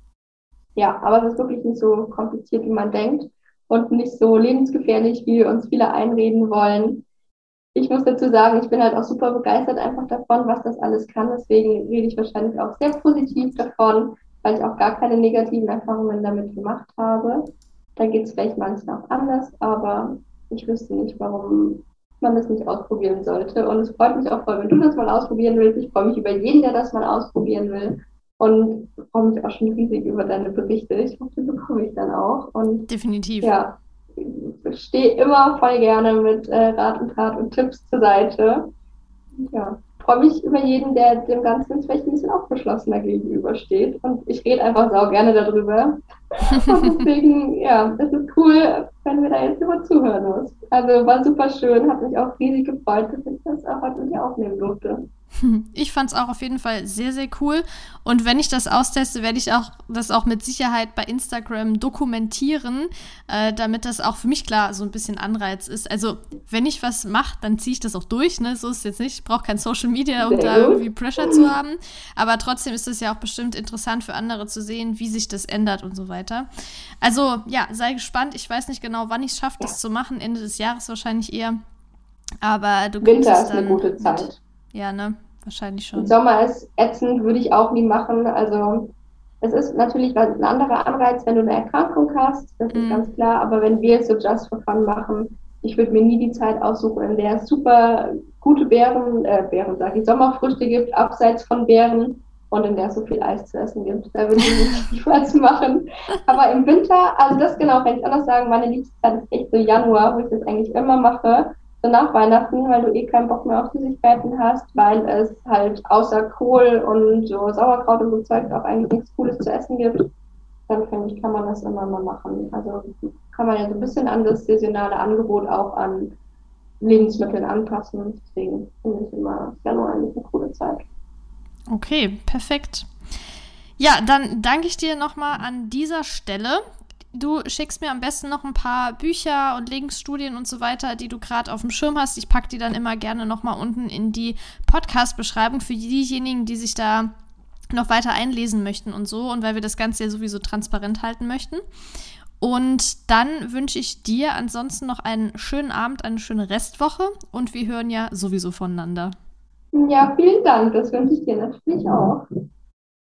Ja, aber es ist wirklich nicht so kompliziert, wie man denkt und nicht so lebensgefährlich, wie uns viele einreden wollen. Ich muss dazu sagen, ich bin halt auch super begeistert einfach davon, was das alles kann. Deswegen rede ich wahrscheinlich auch sehr positiv davon, weil ich auch gar keine negativen Erfahrungen damit gemacht habe. Da geht es vielleicht manchmal auch anders, aber ich wüsste nicht, warum man das nicht ausprobieren sollte. Und es freut mich auch voll, wenn du das mal ausprobieren willst. Ich freue mich über jeden, der das mal ausprobieren will. Und freue mich auch schon riesig über deine Berichte. Ich hoffe, die bekomme ich dann auch. Und Definitiv. Ja, ich stehe immer voll gerne mit äh, Rat und Tat und Tipps zur Seite. Ja, freue mich über jeden, der dem Ganzen vielleicht ein bisschen aufgeschlossener gegenübersteht. Und ich rede einfach sau gerne darüber. <laughs> und deswegen, ja, es ist cool, wenn wir da jetzt immer zuhören muss. Also war super schön, hat mich auch riesig gefreut, dass ich das auch heute mit dir aufnehmen durfte. <laughs> Ich fand es auch auf jeden Fall sehr, sehr cool. Und wenn ich das austeste, werde ich auch das auch mit Sicherheit bei Instagram dokumentieren, äh, damit das auch für mich klar so ein bisschen Anreiz ist. Also, wenn ich was mache, dann ziehe ich das auch durch. Ne? So ist es jetzt nicht. Ich brauche kein Social Media, um da irgendwie Pressure zu haben. Aber trotzdem ist es ja auch bestimmt interessant für andere zu sehen, wie sich das ändert und so weiter. Also, ja, sei gespannt. Ich weiß nicht genau, wann ich es schaffe, das zu machen. Ende des Jahres wahrscheinlich eher. Aber du Winter ist eine gute Zeit. Mit, ja, ne? Wahrscheinlich schon. Sommer ist ätzend, würde ich auch nie machen. Also es ist natürlich ein anderer Anreiz, wenn du eine Erkrankung hast, das ist mhm. ganz klar. Aber wenn wir es so just for fun machen, ich würde mir nie die Zeit aussuchen, in der es super gute Beeren, äh, Beeren sage ich, Sommerfrüchte gibt, abseits von Beeren und in der es so viel Eis zu essen gibt. Da würde ich nicht <laughs> was machen. Aber im Winter, also das genau, kann ich anders sagen, meine liebste Zeit ist echt so Januar, wo ich das eigentlich immer mache so nach Weihnachten, weil du eh keinen Bock mehr auf Süßigkeiten hast, weil es halt außer Kohl und so Sauerkraut und so Zeug auch eigentlich nichts Cooles zu essen gibt, dann finde ich, kann man das immer mal machen. Also kann man ja so ein bisschen an das saisonale Angebot auch an Lebensmitteln anpassen. Deswegen finde ich immer Januar eigentlich eine coole Zeit. Okay, perfekt. Ja, dann danke ich dir nochmal an dieser Stelle du schickst mir am besten noch ein paar Bücher und Links, Studien und so weiter, die du gerade auf dem Schirm hast. Ich packe die dann immer gerne nochmal unten in die Podcast-Beschreibung für diejenigen, die sich da noch weiter einlesen möchten und so. Und weil wir das Ganze ja sowieso transparent halten möchten. Und dann wünsche ich dir ansonsten noch einen schönen Abend, eine schöne Restwoche und wir hören ja sowieso voneinander. Ja, vielen Dank. Das wünsche ich dir natürlich auch.